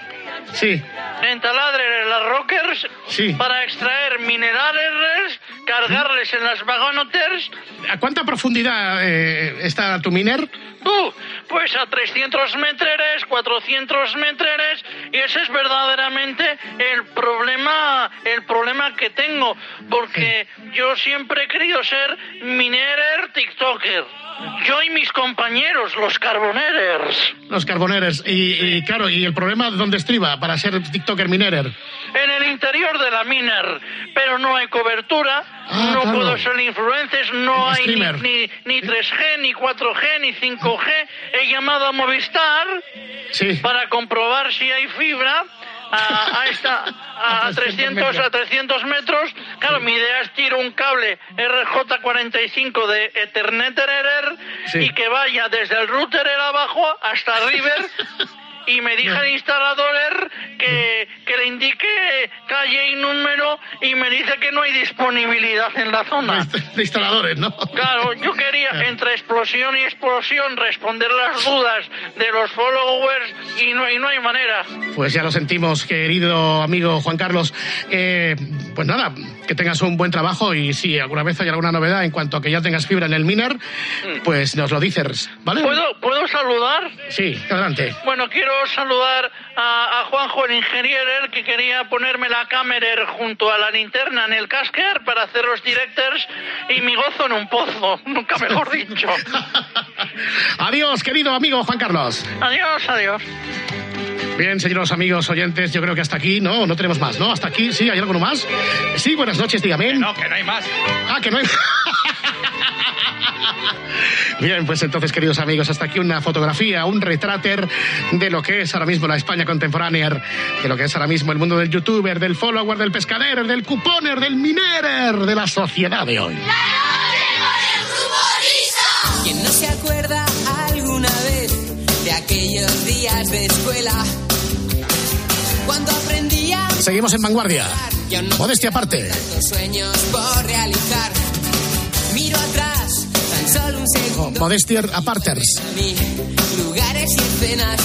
Sí, En taladrer las rockers Sí. para extraer minerales, cargarles en las vagonoters ¿A cuánta profundidad eh, está tu miner? Uh, pues a 300 metros, 400 metros, y ese es verdaderamente el problema, el problema que tengo, porque yo siempre he querido ser minerer, TikToker. Yo y mis compañeros, los Carboners. Los carboneros. Y, y, claro, ¿y el problema dónde estriba para ser TikToker minerer? En el interior de la Miner, pero no hay cobertura, Ah, no claro. puedo ser influencers, no hay ni, ni, ni 3G, ni 4G, ni 5G. He llamado a Movistar Sí. para comprobar si hay fibra. A, a esta, a, 300, a 300 metros. Claro, mi idea es tirar un cable RJ45 de Ethernet y que vaya desde el router el abajo hasta River y me dice el instalador que, que le indique calle y número y me dice que no hay disponibilidad en la zona. De instaladores, ¿no? Claro, yo quería entre explosión y explosión responder las dudas de los followers y no, y no hay manera. Pues ya lo sentimos, querido amigo Juan Carlos. Eh, pues nada, que tengas un buen trabajo y si alguna vez hay alguna novedad en cuanto a que ya tengas fibra en el Miner, pues nos lo dices, ¿vale? ¿Puedo, ¿Puedo saludar? Sí, adelante. Bueno, quiero saludar a, a Juanjo, el ingeniero, que quería ponerme la cámara junto a la linterna en el casquer para hacer los directors y mi gozo en un pozo, nunca mejor dicho. Adiós, querido amigo Juan Carlos. Adiós, adiós. Bien, señores amigos oyentes, yo creo que hasta aquí, ¿no? No tenemos más, ¿no? Hasta aquí, ¿sí? ¿Hay alguno más? Sí, buenas noches, dígame. No, que no hay más. Ah, que no hay... Bien, pues entonces, queridos amigos, hasta aquí una fotografía, un retráter de lo que es ahora mismo la España contemporánea, de lo que es ahora mismo el mundo del youtuber, del follower, del pescader, del cuponer, del minerer, de la sociedad de hoy. ¿Quién aquellos días de escuela? Cuando aprendía Seguimos en vanguardia. Modestia aparte. sueños por realizar. Miro atrás, tan solo un segundo. Modestia aparters. lugares y escenas,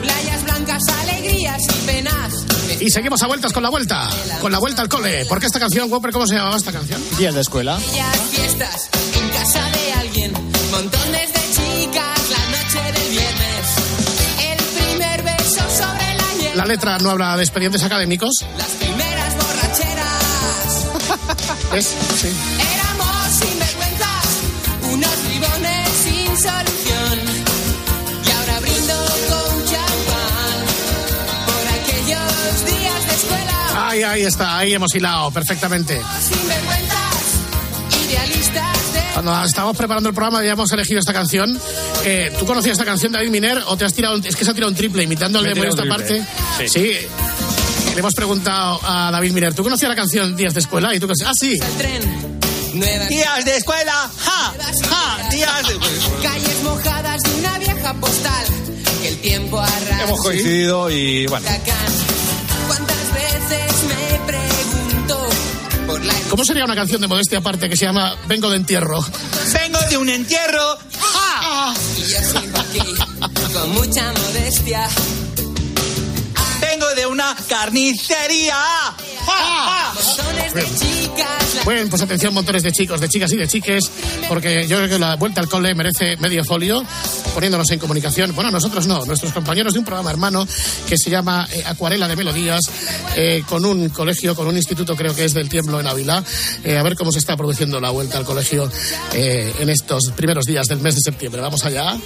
playas blancas, alegrías y penas. Y seguimos a vueltas con la vuelta, con la vuelta al cole. Porque esta canción, Whopper, ¿cómo se llamaba esta canción? Días de escuela. Fiestas en casa de alguien, montones la letra no habla de expedientes académicos. las primeras borracheras. ¿Ves? Sí. Éramos sinvergüenzas, unos bribones sin solución. Y ahora brindo con champán por aquellos días de escuela. Ahí, ahí está, ahí hemos hilado perfectamente. Sinvergüenzas, idealistas de Cuando estábamos preparando el programa habíamos elegido esta canción. Eh, ¿Tú conocías esta canción de David Miner o te has tirado un, es que se ha tirado un triple imitando al esta parte? Triple. Sí. Le hemos preguntado a David Miner, ¿tú conocías la canción Días de Escuela? Y tú que ah, sí. Días de escuela, ja, ja, días de calles mojadas de una vieja postal que el tiempo arrastra. Hemos coincidido y bueno. ¿Cuántas veces me pregunto por la ¿Cómo sería una canción de modestia aparte que se llama Vengo de entierro? Vengo de un entierro, ja. y yo sigo aquí con mucha modestia? De una carnicería, ja, ja. Montones de chicas, la Bueno, pues atención, montones de chicos, de chicas y de chiques, porque yo creo que la vuelta al cole merece medio folio, poniéndonos en comunicación. Bueno, nosotros no, nuestros compañeros de un programa hermano que se llama eh, Acuarela de Melodías, eh, con un colegio, con un instituto, creo que es del Tiemblo en Ávila, eh, a ver cómo se está produciendo la vuelta al colegio eh, en estos primeros días del mes de septiembre. Vamos allá.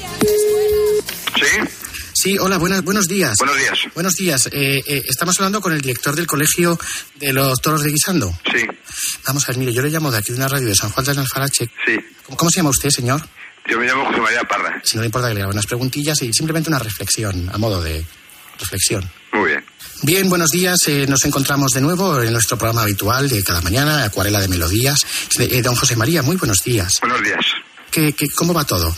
Sí, Sí, hola, buenas, buenos días. buenos días. Buenos días. Eh, eh, estamos hablando con el director del colegio de los toros de Guisando. Sí, Vamos a ver, mire, yo le llamo de aquí de una radio de San Juan del Alfarache. sí. ¿Cómo, cómo se llama usted, señor? Yo me llamo José María Parra. Si no le importa que le haga unas preguntillas y simplemente una reflexión, a modo de reflexión. Muy bien. Bien, buenos días. eh, nos encontramos de nuevo en nuestro programa habitual de cada mañana, Acuarela de Melodías. Eh, don José María, muy buenos días. Buenos días. ¿Qué, qué, cómo va todo?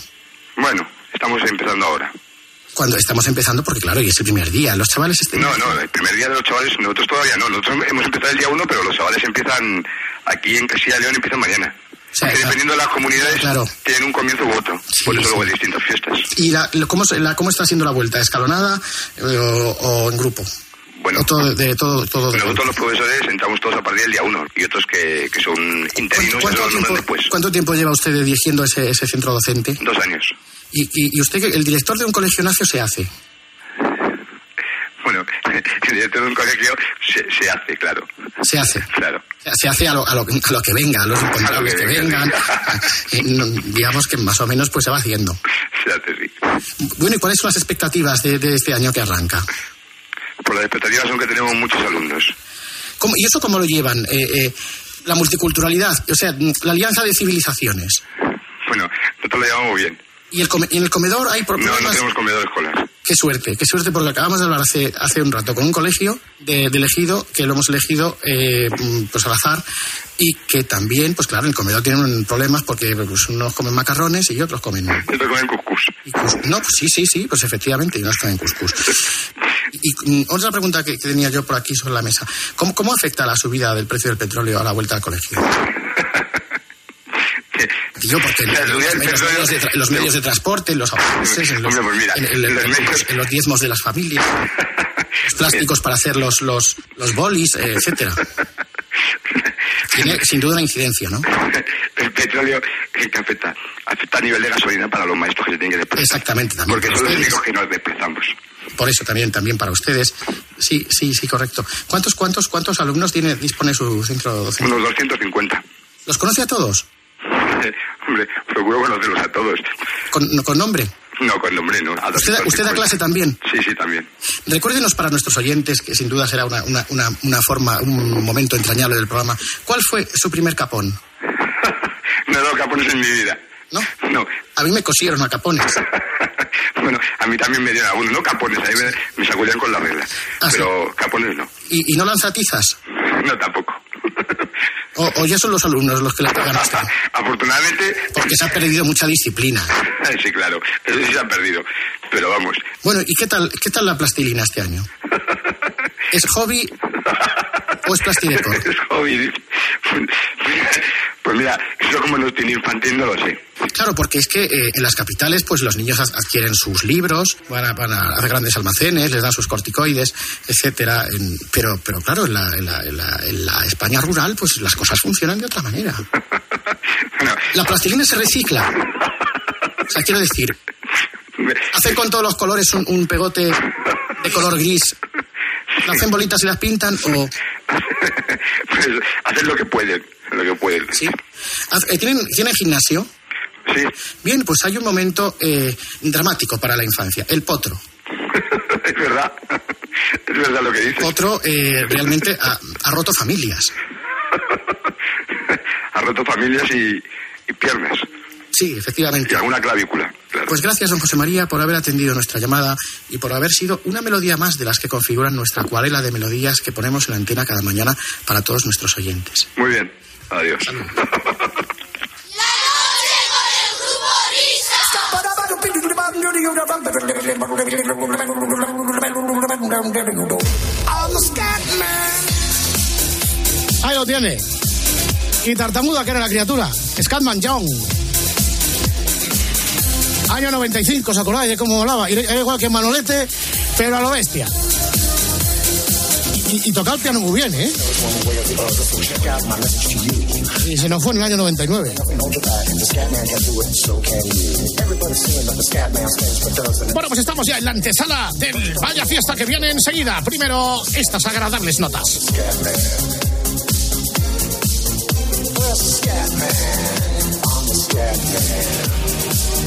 Bueno, estamos empezando ahora. Cuando estamos empezando, porque claro, y es el primer día. Los chavales estén... No, no, el primer día de los chavales, nosotros todavía no. Nosotros hemos empezado el día uno, pero los chavales empiezan aquí en Castilla y León, empiezan mañana. sea, Porque dependiendo de las comunidades, Claro. tienen un comienzo u otro. Por eso luego hay distintas fiestas. ¿Y la, cómo, la- cómo está siendo la vuelta? ¿Escalonada eh, o, o en grupo? Bueno, ¿O todo, de, todo, todo de nosotros los profesores entramos todos a partir del día uno y otros que, que son interinos, ¿Cuánto los tiempo, después. cuánto tiempo lleva usted dirigiendo ese, ese centro docente? Dos años. ¿Y, y, y usted, el director de un colegio nacio, se hace? Bueno, el director de un colegio se, se hace, claro. Se hace. Claro. Se hace a lo, a lo, a lo que venga, a los imponderables que vengan. Eh, digamos que más o menos pues se va haciendo. Se hace, sí. Bueno, ¿y cuáles son las expectativas de, de este año que arranca? Por las expectativas son que tenemos muchos alumnos. ¿Cómo- ¿Y eso cómo lo llevan? Eh, eh, la multiculturalidad, o sea, la alianza de civilizaciones. Bueno, nosotros lo llevamos bien. ¿Y el come- y en el comedor hay No, problemas? no tenemos comedor escolar. Qué suerte, qué suerte, porque acabamos de hablar hace, hace un rato con un colegio de, de elegido, que lo hemos elegido eh, mm, pues al azar, y que también, pues claro, en el comedor tienen problemas porque pues, unos comen macarrones y otros comen... Otros comen cuscús. No, pues sí, sí, sí, pues efectivamente, y unos comen cuscús. Y, y, mm, otra pregunta que, que tenía yo por aquí sobre la mesa. ¿Cómo, ¿Cómo afecta la subida del precio del petróleo a la vuelta al colegio? Digo, porque los, medios de, transporte, los autobuses, en los, Hombre, pues mira, en- los en los- en los diezmos de las familias, los plásticos para hacer los, los, los bolis, eh, etcétera. Tiene sin duda una incidencia, ¿no? El petróleo que afecta, afecta a nivel de gasolina para los maestros que se tienen que desplazar. Exactamente, también. Porque son los únicos que nos desplazamos. Por eso también, también para ustedes. Sí, sí, sí, correcto. ¿Cuántos, cuántos, cuántos alumnos tiene, dispone su centro docente? Unos 250. ¿Los conoce a todos? Hombre, procuro conocerlos a todos. ¿Con, no- con nombre? No, con nombre no. A ¿Usted, 250. usted da clase también? Sí, sí, también. Recuérdenos para nuestros oyentes, que sin duda será una, una, una, una forma, un momento entrañable del programa. ¿Cuál fue su primer capón? No he dado capones en mi vida. ¿No? No. A mí me cosieron a capones. Bueno, a mí también me dieron algunos, no capones, ahí me, me sacudían con la regla. Ah, pero capones no. ¿Y, y no lanza tizas? No, tampoco. ¿O, o ya son los alumnos los que la pagan a usted? Afortunadamente, Porque se ha perdido mucha disciplina. sí, claro, eso sí se ha perdido. Pero vamos, Bueno, ¿y qué tal, qué tal la plastilina este año? ¿Es hobby o es plastidecor? es hobby. Pues mira, eso como no tiene infantil no lo sé. Claro, porque es que eh, en las capitales, pues los niños ad- adquieren sus libros, van a, van a hacer grandes almacenes, les dan sus corticoides, etcétera. En- pero, pero claro, en la, en, la, en, la, en la España rural, pues las cosas funcionan de otra manera. La plastilina se recicla. O sea, quiero decir, hacen con todos los colores un, un pegote de color gris. ¿Lo hacen bolitas y las pintan o...? Pues hacen lo que pueden, lo que pueden. Sí. Haz- eh, ¿Tienen, ¿Tienen gimnasio? Sí. Bien, pues hay un momento eh, dramático para la infancia, el potro. es verdad. Es verdad lo que dices. Potro eh, realmente ha, ha roto familias. Ha roto familias y, y piernas. Sí, efectivamente. Y alguna clavícula. Claro. Pues gracias, don José María, por haber atendido nuestra llamada y por haber sido una melodía más de las que configuran nuestra acuarela de melodías que ponemos en la antena cada mañana para todos nuestros oyentes. Muy bien. Adiós. Ahí lo tiene. Y tartamuda que era la criatura. Scatman Young. Año 95, ¿os acordáis de cómo volaba? Y Era igual que Manolete, pero a lo bestia. Y, y tocaba el piano muy bien, ¿eh? Y se nos fue en el año 99. Bueno, pues estamos ya en la antesala del Vaya Fiesta que viene enseguida. Primero, estas agradables notas.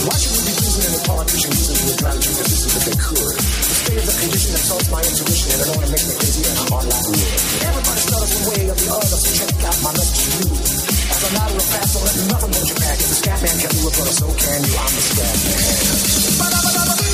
Why should we be losing in a politician using to try to treat the business if they could? The state of the condition insults my intuition and it only makes me crazy and on like wood. Everybody stutters one way or the other, so check out my message to you. As a matter of fact, don't let nothing hold you back. If the scat man can do it, brother, so can you. I'm the scat man.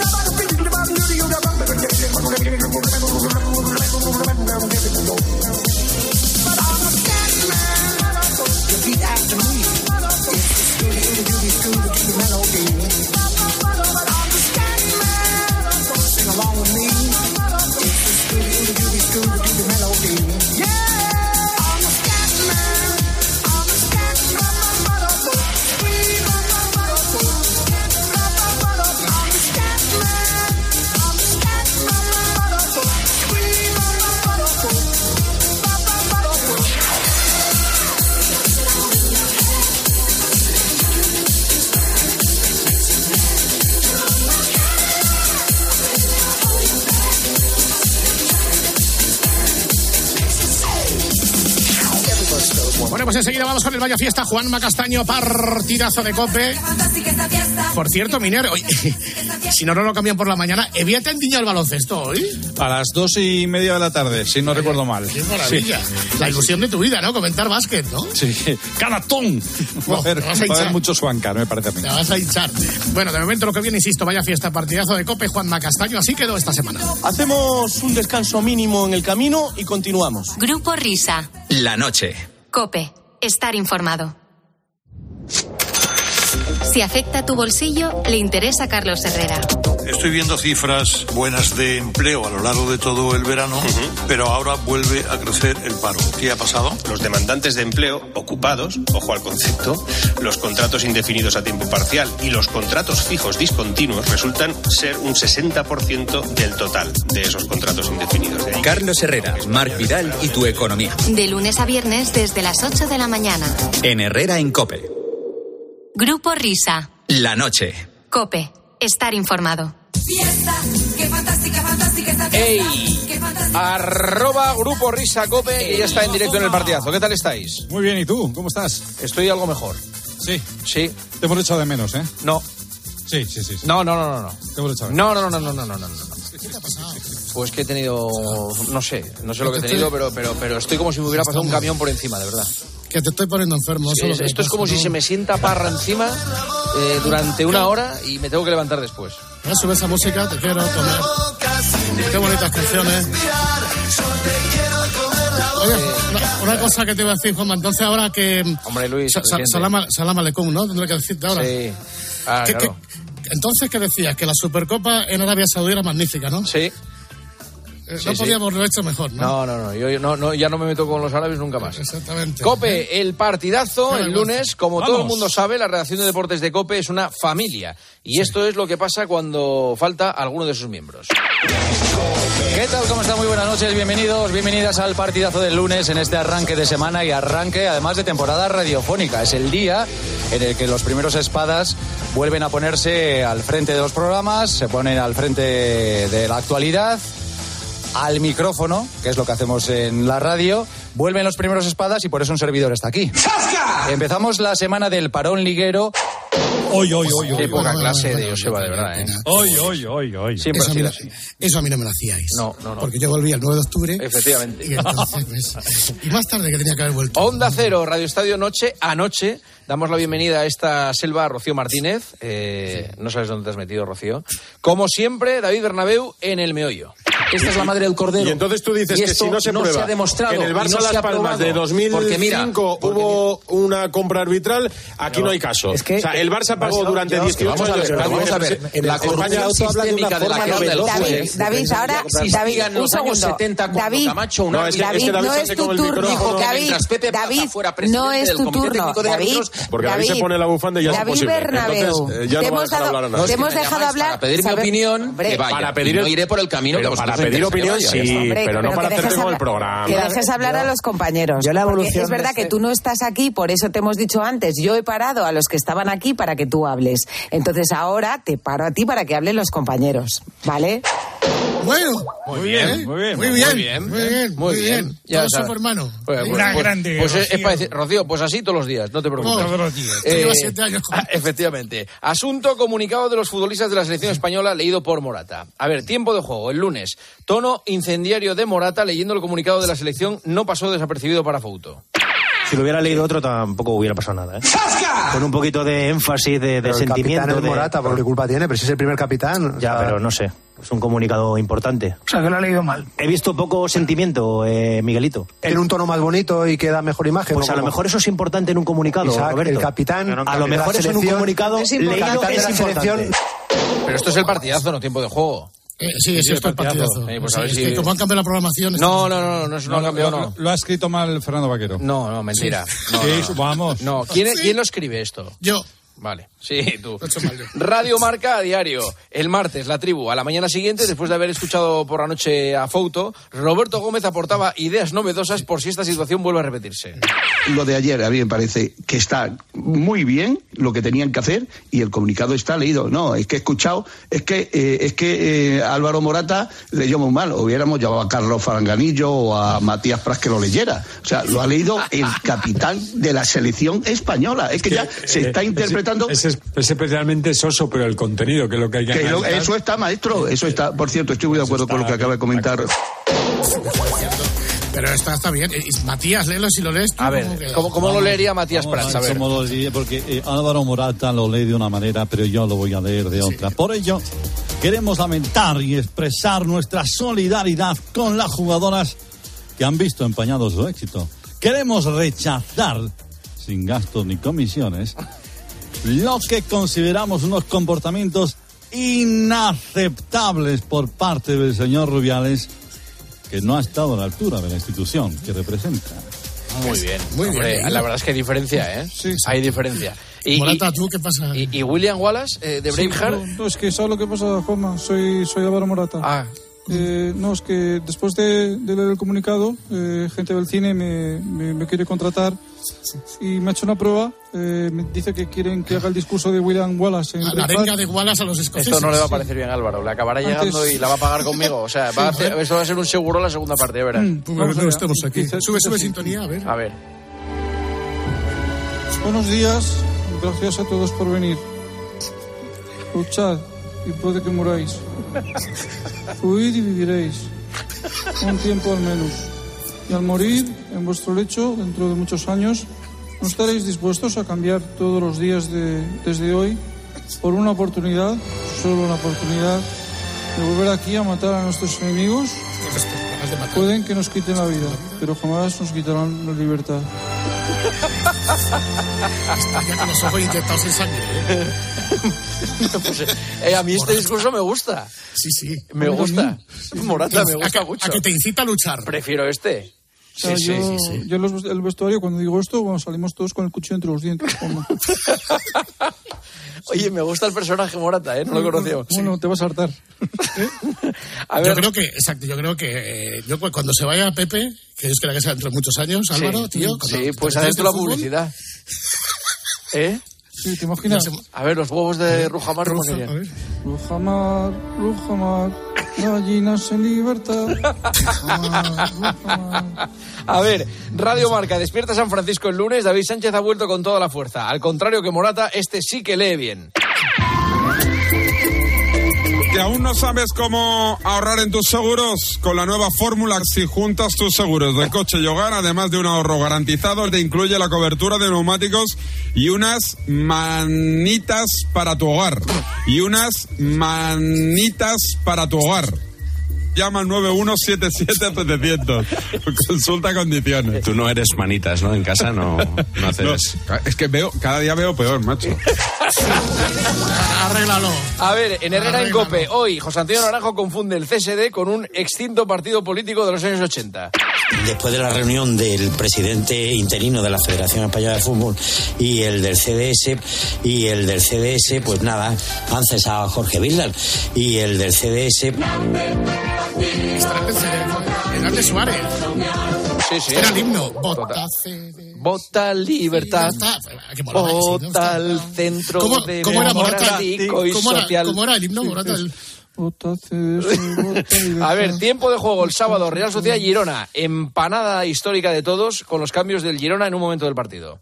Bueno, pues enseguida vamos con el Vaya Fiesta. Juanma Castaño, partidazo de cope. Por cierto, Minero, si no, no lo cambian por la mañana. ¿Evia te el baloncesto hoy? A las dos y media de la tarde, si no recuerdo mal. Qué maravilla. La ilusión de tu vida, ¿no? Comentar básquet, ¿no? Sí. ¡Caratón! Va a haber, te vas a va a haber mucho swancar, me parece a mí. Te vas a hinchar. Bueno, de momento lo que viene, insisto, vaya fiesta, partidazo de cope, Juanma Castaño. Así quedó esta semana. Hacemos un descanso mínimo en el camino y continuamos. Grupo Risa. La noche. Cope. Estar informado. Si afecta tu bolsillo, le interesa a Carlos Herrera. Estoy viendo cifras buenas de empleo a lo largo de todo el verano, pero ahora vuelve a crecer el paro. ¿Qué ha pasado? Los demandantes de empleo ocupados, ojo al concepto, los contratos indefinidos a tiempo parcial y los contratos fijos discontinuos resultan ser un 60% del total de esos contratos indefinidos. Carlos Herrera, Marc Vidal y tu economía. De lunes a viernes desde las 8 de la mañana. En Herrera en Cope. Grupo Risa. La noche. Cope. Estar informado. Fiesta, qué fantástica, fantástica esta fiesta. ¡Ey! Qué fantástica. Arroba Grupo Risa Cope, que ya está en directo en el partidazo. ¿Qué tal estáis? Muy bien, ¿y tú? ¿Cómo estás? Estoy algo mejor. Sí. Sí. Te hemos echado de menos, ¿eh? No. Sí, sí, sí. sí. No, no, no, no. no. Te hemos echado de No, no, no, no, no, no, no, no. ¿Qué te ha pasado? Pues que he tenido, no sé, no sé lo que he tenido, pero, pero, pero estoy como si me hubiera pasado un camión por encima, de verdad. Que te estoy poniendo enfermo. Sí, esto es como si se me sienta parra encima eh, durante una hora y me tengo que levantar después. Ya sube esa música, te quiero comer. Qué bonitas canciones. Oye, una, una cosa que te iba a decir, Juanma, entonces ahora que... Hombre, Luis, Sa- sa- presidente. salam, salam aleikum, ¿no? Tendré que decirte ahora. Sí. Ah, ¿Qué- claro. qué- entonces, ¿qué decías? Que la Supercopa en Arabia Saudí era magnífica, ¿no? Sí. Eh, Sí, no sí. podíamos haberlo hecho mejor, ¿no? No, no, no, yo no, no, ya no me meto con los árabes nunca más. Exactamente. Cope, el partidazo el lunes, como Vamos. todo el mundo sabe, la redacción de deportes de Cope es una familia. Y esto es lo que pasa cuando falta alguno de sus miembros. ¿Qué tal? ¿Cómo están? Muy buenas noches, bienvenidos, bienvenidas al partidazo del lunes en este arranque de semana y arranque además de temporada radiofónica. Es el día en el que los primeros espadas vuelven a ponerse al frente de los programas, se ponen al frente de la actualidad, al micrófono, que es lo que hacemos en la radio, vuelven los primeros espadas y por eso un servidor está aquí. Empezamos la semana del parón liguero. Hoy, hoy, hoy, Qué poca clase de Joseba, de verdad, ¿eh? Hoy, hoy, hoy, hoy. Siempre Eso a, mí, así. eso a mí no me lo hacíais. No, no, no. Porque yo volví el 9 de octubre. Efectivamente. Y, entonces, pues, y más tarde que tenía que haber vuelto. Onda Cero, Radio Estadio Noche, anoche. Damos la bienvenida a esta selva a Rocío Martínez. Eh, no sabes dónde te has metido, Rocío. Como siempre, David Bernabeu en el meollo. Esta es la madre del cordero. Y entonces tú dices Y que si no se no prueba se ha demostrado en el Barça no Las Palmas de probado. 2005 Porque mira, hubo una compra arbitral, aquí no, hay caso. es que- o sea, el Barça pagó Barça- durante Dios, que 18 vamos a años. ver, pero vamos a ver. En La una sistémica de la que habla el novedosa. juez. David, David, ahora, David, en los un años segundo. 70 cuando David, Camacho, No, es que- David, es que David no se es hace tu turno. micrófono. David, no es tu turno. David, Porque David se David, pone la bufanda y ya es David imposible. Entonces, eh, ya te no a hablar a te hemos dejado hablar. Para pedir mi opinión, para pedir no iré por el camino Pero que para vosotros pedir opinión, sí. Hombre, pero no para hacerte con el programa. Que dejes hablar a los compañeros. Yo la evolución Es verdad de que este- tú no estás aquí, por eso te hemos dicho antes. Yo he parado a los que estaban aquí para que tú hables. Entonces ahora te paro a ti para que hablen los compañeros. ¿Vale? Bueno, Muy bien, muy bien, muy bien, muy bien, muy bien. Ya Todo. Pues, Una grande, Pues es, Rocío. para decir, Rocío, pues así todos los días, no te preocupes. Todos los días. Llevas siete años Efectivamente. Asunto comunicado de los futbolistas de la selección española leído por Morata. A ver, tiempo de juego, el lunes. Tono incendiario de Morata leyendo el comunicado de la selección no pasó desapercibido para Fouto. Si lo hubiera leído otro tampoco hubiera pasado nada. ¿eh? Con un poquito de énfasis, de, de Pero el sentimiento. capitán es de- Morata, porque culpa tiene, pero si es el primer capitán. Ya, pero no sé. Es un comunicado importante. O sea, que lo ha leído mal. He visto poco sentimiento, eh, Miguelito. Tiene un tono más bonito y queda mejor imagen. Pues ¿no? a lo mejor eso es importante en un comunicado, Isaac, Roberto. el capitán a lo mejor eso en un comunicado es leído importante. es importante. selección- Pero esto es el partidazo, no tiempo de juego. Eh, sí, sí, esto es partidazo. Eh, pues Sí, es si- que como han cambiado la programación... No, no, no, no, no, no, ha cambiado, lo, no. lo ha escrito mal Fernando Vaquero. No, no, mentira. Sí, No, Sí, no, no. vamos. No, ¿quién, ¿quién lo escribe esto? Yo. Vale, sí, tú. Radio Marca a diario. El martes, la tribu. A la mañana siguiente, después de haber escuchado por la noche a Fouto, Roberto Gómez aportaba ideas novedosas por si esta situación vuelve a repetirse. Lo de ayer a mí me parece que está muy bien lo que tenían que hacer y el comunicado está leído. No, es que he escuchado, es que eh, es que eh, Álvaro Morata leyó muy mal. Hubiéramos llamado a Carlos Faranganillo o a Matías Pras que lo leyera. O sea, lo ha leído el capitán de la selección española. Es que ya se está interpretando. Es, es especialmente soso, pero el contenido, que es lo que hay que, que lo- eso está, maestro. Eso está. Por cierto, estoy muy de acuerdo con lo que acaba de comentar. Pero está, está bien. Matías, léelo si lo lees. tú, A ver? ¿cómo, cómo lo leería Matías Prats? a ver lo diría, porque eh, Álvaro Morata lo lee de una manera, pero yo lo voy a leer de otra. Por ello, queremos lamentar y expresar nuestra solidaridad con las jugadoras que han visto empañado su éxito. Queremos rechazar, sin gastos ni comisiones, lo que consideramos unos comportamientos inaceptables por parte del señor Rubiales, que no ha estado a la altura de la institución que representa. Muy bien. Muy Hombre, bien. La verdad es que hay diferencia, ¿eh? Hay diferencia. Y, Morata, ¿tú qué pasa? y- y William Wallace, eh, de Sí, Braveheart. no, no, es que ¿sabes lo que pasa, Juanma? Soy, soy Álvaro Morata. Ah. Eh, no, es que después de, de leer el comunicado, eh, gente del cine me, me- me quiere contratar y me ha hecho una prueba. eh, me dice que quieren que haga el discurso de William Wallace en La arenga de Wallace a los escoceses. Esto no le va a parecer bien Álvaro. Le acabará Antes- llegando y la va a pagar conmigo. O sea, va a hacer- esto va a ser un seguro la segunda parte, ya verás. Mm, Pues no allá. estamos aquí. Dice- Sube, sube así. sintonía, a ver. A ver. Buenos días, gracias a todos por venir. Luchad y puede que muráis. Huid y viviréis. Un tiempo al menos. Y al morir en vuestro lecho, dentro de muchos años, ¿no estaréis dispuestos a cambiar todos los días de, desde hoy por una oportunidad, solo una oportunidad, de volver aquí a matar a nuestros enemigos? Pueden que nos quiten la vida, pero jamás nos quitarán la libertad. Está ya con los ojos inyectados en sangre. ¿eh? Pues, eh, a mí este discurso me gusta. Sí, sí. Me gusta. Morata, me A gusta que- mucho. A que te incita a luchar. Prefiero este. O sea, Sí, yo, sí, sí, sí. yo los- el vestuario, cuando digo esto, bueno, salimos todos con el cuchillo entre los dientes. Oye, me gusta el personaje Morata, ¿eh? No lo conocíamos. Bueno, te vas a hartar. A Yo creo que, exacto, yo creo que eh, yo cuando se vaya Pepe, que yo espero que sea dentro de muchos años, Álvaro, sí, tío. sí, pues tú la publicidad. ¿Eh? Sí, ¿te imaginas? A ver, los huevos de Rujamar, ¿cómo Ruja. Rujamar, Rujamar, gallinas en libertad. A ver, Radio Marca, despierta San Francisco el lunes. David Sánchez ha vuelto con toda la fuerza. Al contrario que Morata, este sí que lee bien. ¿Que aún no sabes cómo ahorrar en tus seguros? Con la nueva fórmula, si juntas tus seguros de coche y hogar, además de un ahorro garantizado, te incluye la cobertura de neumáticos y unas manitas para tu hogar. Y unas manitas para tu hogar. Llama al 9177700. Consulta condiciones. Tú no eres manitas, ¿no? En casa no, no haces. No, es que veo, cada día veo peor, macho. Arréglalo. A ver, en Herrera en. Cope, hoy José Antonio Naranjo confunde el CSD con un extinto partido político de los años 80. Después de la reunión del presidente interino de la Federación Española de Fútbol y el del CDS, y el del CDS, pues nada, han cesado a Jorge Villar. Y el del CDS. Estará en el Hernández Suárez. Sí, sí. Era el himno. Vota. Vota libertad. Vota al centro ¿Cómo, de cómo era Morata? ¿Cómo era, social. cómo era el himno Morata? El-. A ver, tiempo de juego el sábado, Real Sociedad Girona. Empanada histórica de todos con los cambios del Girona en un momento del partido.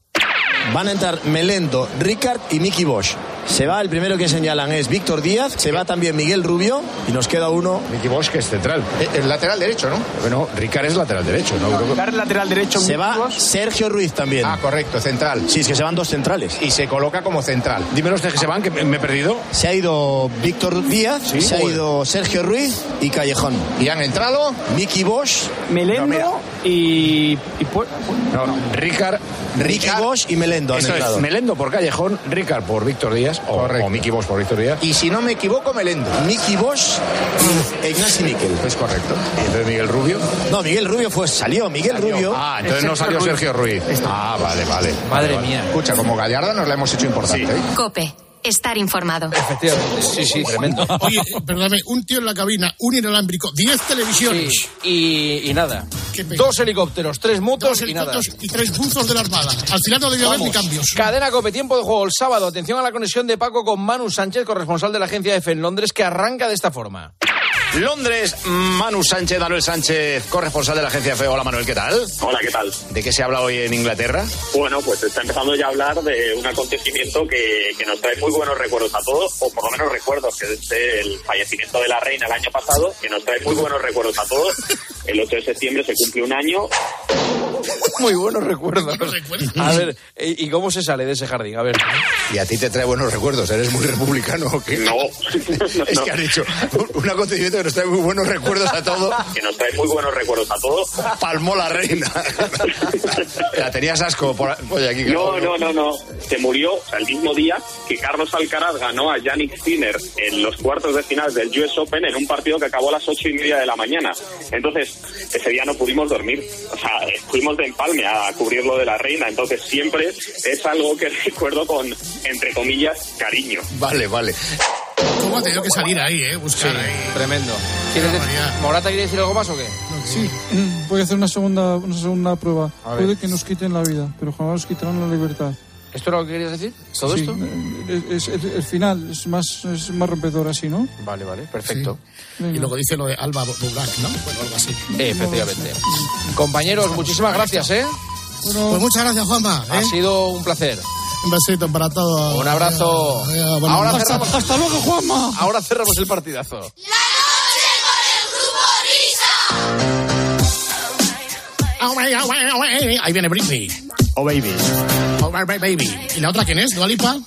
Van a entrar Melendo, Ricard y Miki Bosch. Se va, el primero que señalan es Víctor Díaz, se va también Miguel Rubio y nos queda uno. Miki Bosch, que es central. El lateral derecho, ¿no? Bueno, Ricard es lateral derecho, ¿no? Creo que- lateral derecho. Se va Sergio Ruiz también. Ah, correcto, central. Sí, es que se van dos centrales. Y se coloca como central. Dime los que se van, que me he perdido. Se ha ido Víctor Díaz, Sí. se ha ido Sergio Ruiz y Callejón. ¿Y han entrado? Miki Bosch, No, mira. y, No, no, Ricard. Ricky Bosch y Melendo han Eso entrado. es, Melendo por Callejón, Ricard por Víctor Díaz. Díaz o, o Mickey Bosch por Víctor Díaz. Y si no me equivoco, Melendo. Miki Bosch y Ignasi Miquel. Es correcto. Y entonces Miguel Rubio. No, Miguel Rubio fue, salió, Miguel Rubio. Ah, entonces no salió Sergio Ruiz. Ah, vale, vale. Madre Vale, mía. Escucha, como Gallarda nos la hemos hecho importante. ¿eh? Cope, estar informado. Efectivamente, sí, sí, tremendo. Oye, perdóname, un tío en la cabina, un inalámbrico, 10 televisiones. Sí, y, y nada. Dos helicópteros, tres motos Dos y nada. helicópteros y tres buzos de la Armada. Al final no debió haber ni cambios. Cadena Cope, tiempo de juego el sábado. Atención a la conexión de Paco con Manu Sánchez, corresponsal de la agencia EFE en Londres, que arranca de esta forma. Londres, Manu Sánchez, Manuel Sánchez, corresponsal de la agencia FE. Hola Manuel, ¿qué tal? Hola, ¿qué tal? ¿De qué se habla hoy en Inglaterra? Bueno, pues está empezando ya a hablar de un acontecimiento que, que nos trae muy buenos recuerdos a todos, o por lo menos recuerdos, que es el fallecimiento de la reina el año pasado, que nos trae muy buenos recuerdos a todos. El 8 de septiembre se cumple un año. Muy buenos recuerdos. A ver, ¿y cómo se sale de ese jardín? A ver. Y a ti te trae buenos recuerdos, ¿eres muy republicano o qué? No, Es que han hecho un acontecimiento que nos trae muy buenos recuerdos a todos. que nos trae muy buenos recuerdos a todos. Palmó la reina. la tenías asco por oye, aquí. No, no, no, no. Se murió o sea, el mismo día que Carlos Alcaraz ganó a Yannick Sinner en los cuartos de final del US Open en un partido que acabó a las ocho y media de la mañana. Entonces, ese día no pudimos dormir. O sea, fuimos de empalme a cubrir lo de la reina. Entonces, siempre es algo que recuerdo con, entre comillas, cariño. Vale, vale. ¿Cómo ha tenido que salir ahí, eh? Buscar ahí. Tremendo. ¿Quieres decir- ¿Morata quiere decir algo más o qué? Sí, voy a hacer una segunda, una segunda prueba. Puede que nos quiten la vida, pero jamás nos quitarán la libertad. ¿Esto era lo que querías decir? ¿Todo Sí, esto? eh, Es, es- el final es más, es más rompedor así, ¿no? Vale, vale, perfecto. Y luego dice lo de Alba Burak, ¿no? Bueno, algo así. Efectivamente. Compañeros, muchísimas gracias, ¿eh? Pues muchas gracias, Juanma. Ha ¿eh? sido un placer. Un besito para todos. Un abrazo. Bueno, Ahora hasta- cerramos. hasta luego, Juanma. Ahora cerramos el partidazo. Ahí viene Britney. Oh, baby. Oh, my baby. ¿Y la otra quién es? ¿Dualipa?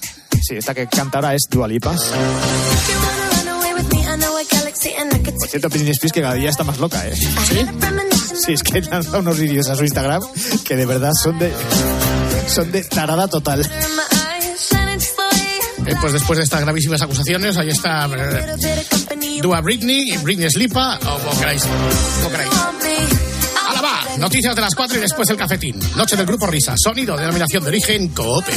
Sí, esta que canta ahora es Dua Lipa. Por cierto, Britney Spears que cada día está más loca, ¿eh? ¿Sí? Sí, es que lanza unos vídeos a su Instagram que de verdad son de... Son de tarada total. Eh, pues después de estas gravísimas acusaciones, ahí está eh, Dua Britney, Britney Slipa, o como queráis. Como queráis. ¡Hala va! Noticias de las 4 y después el cafetín. Noche del grupo Risa. Sonido, denominación de origen, Cope.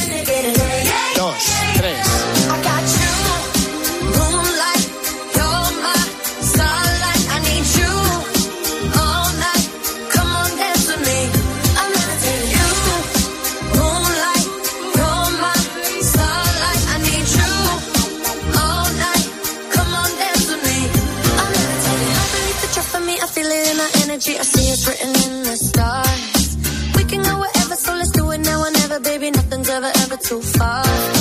Dos, tres. I see it's written in the stars. We can go wherever, so let's do it now or never, baby. Nothing's ever, ever too far.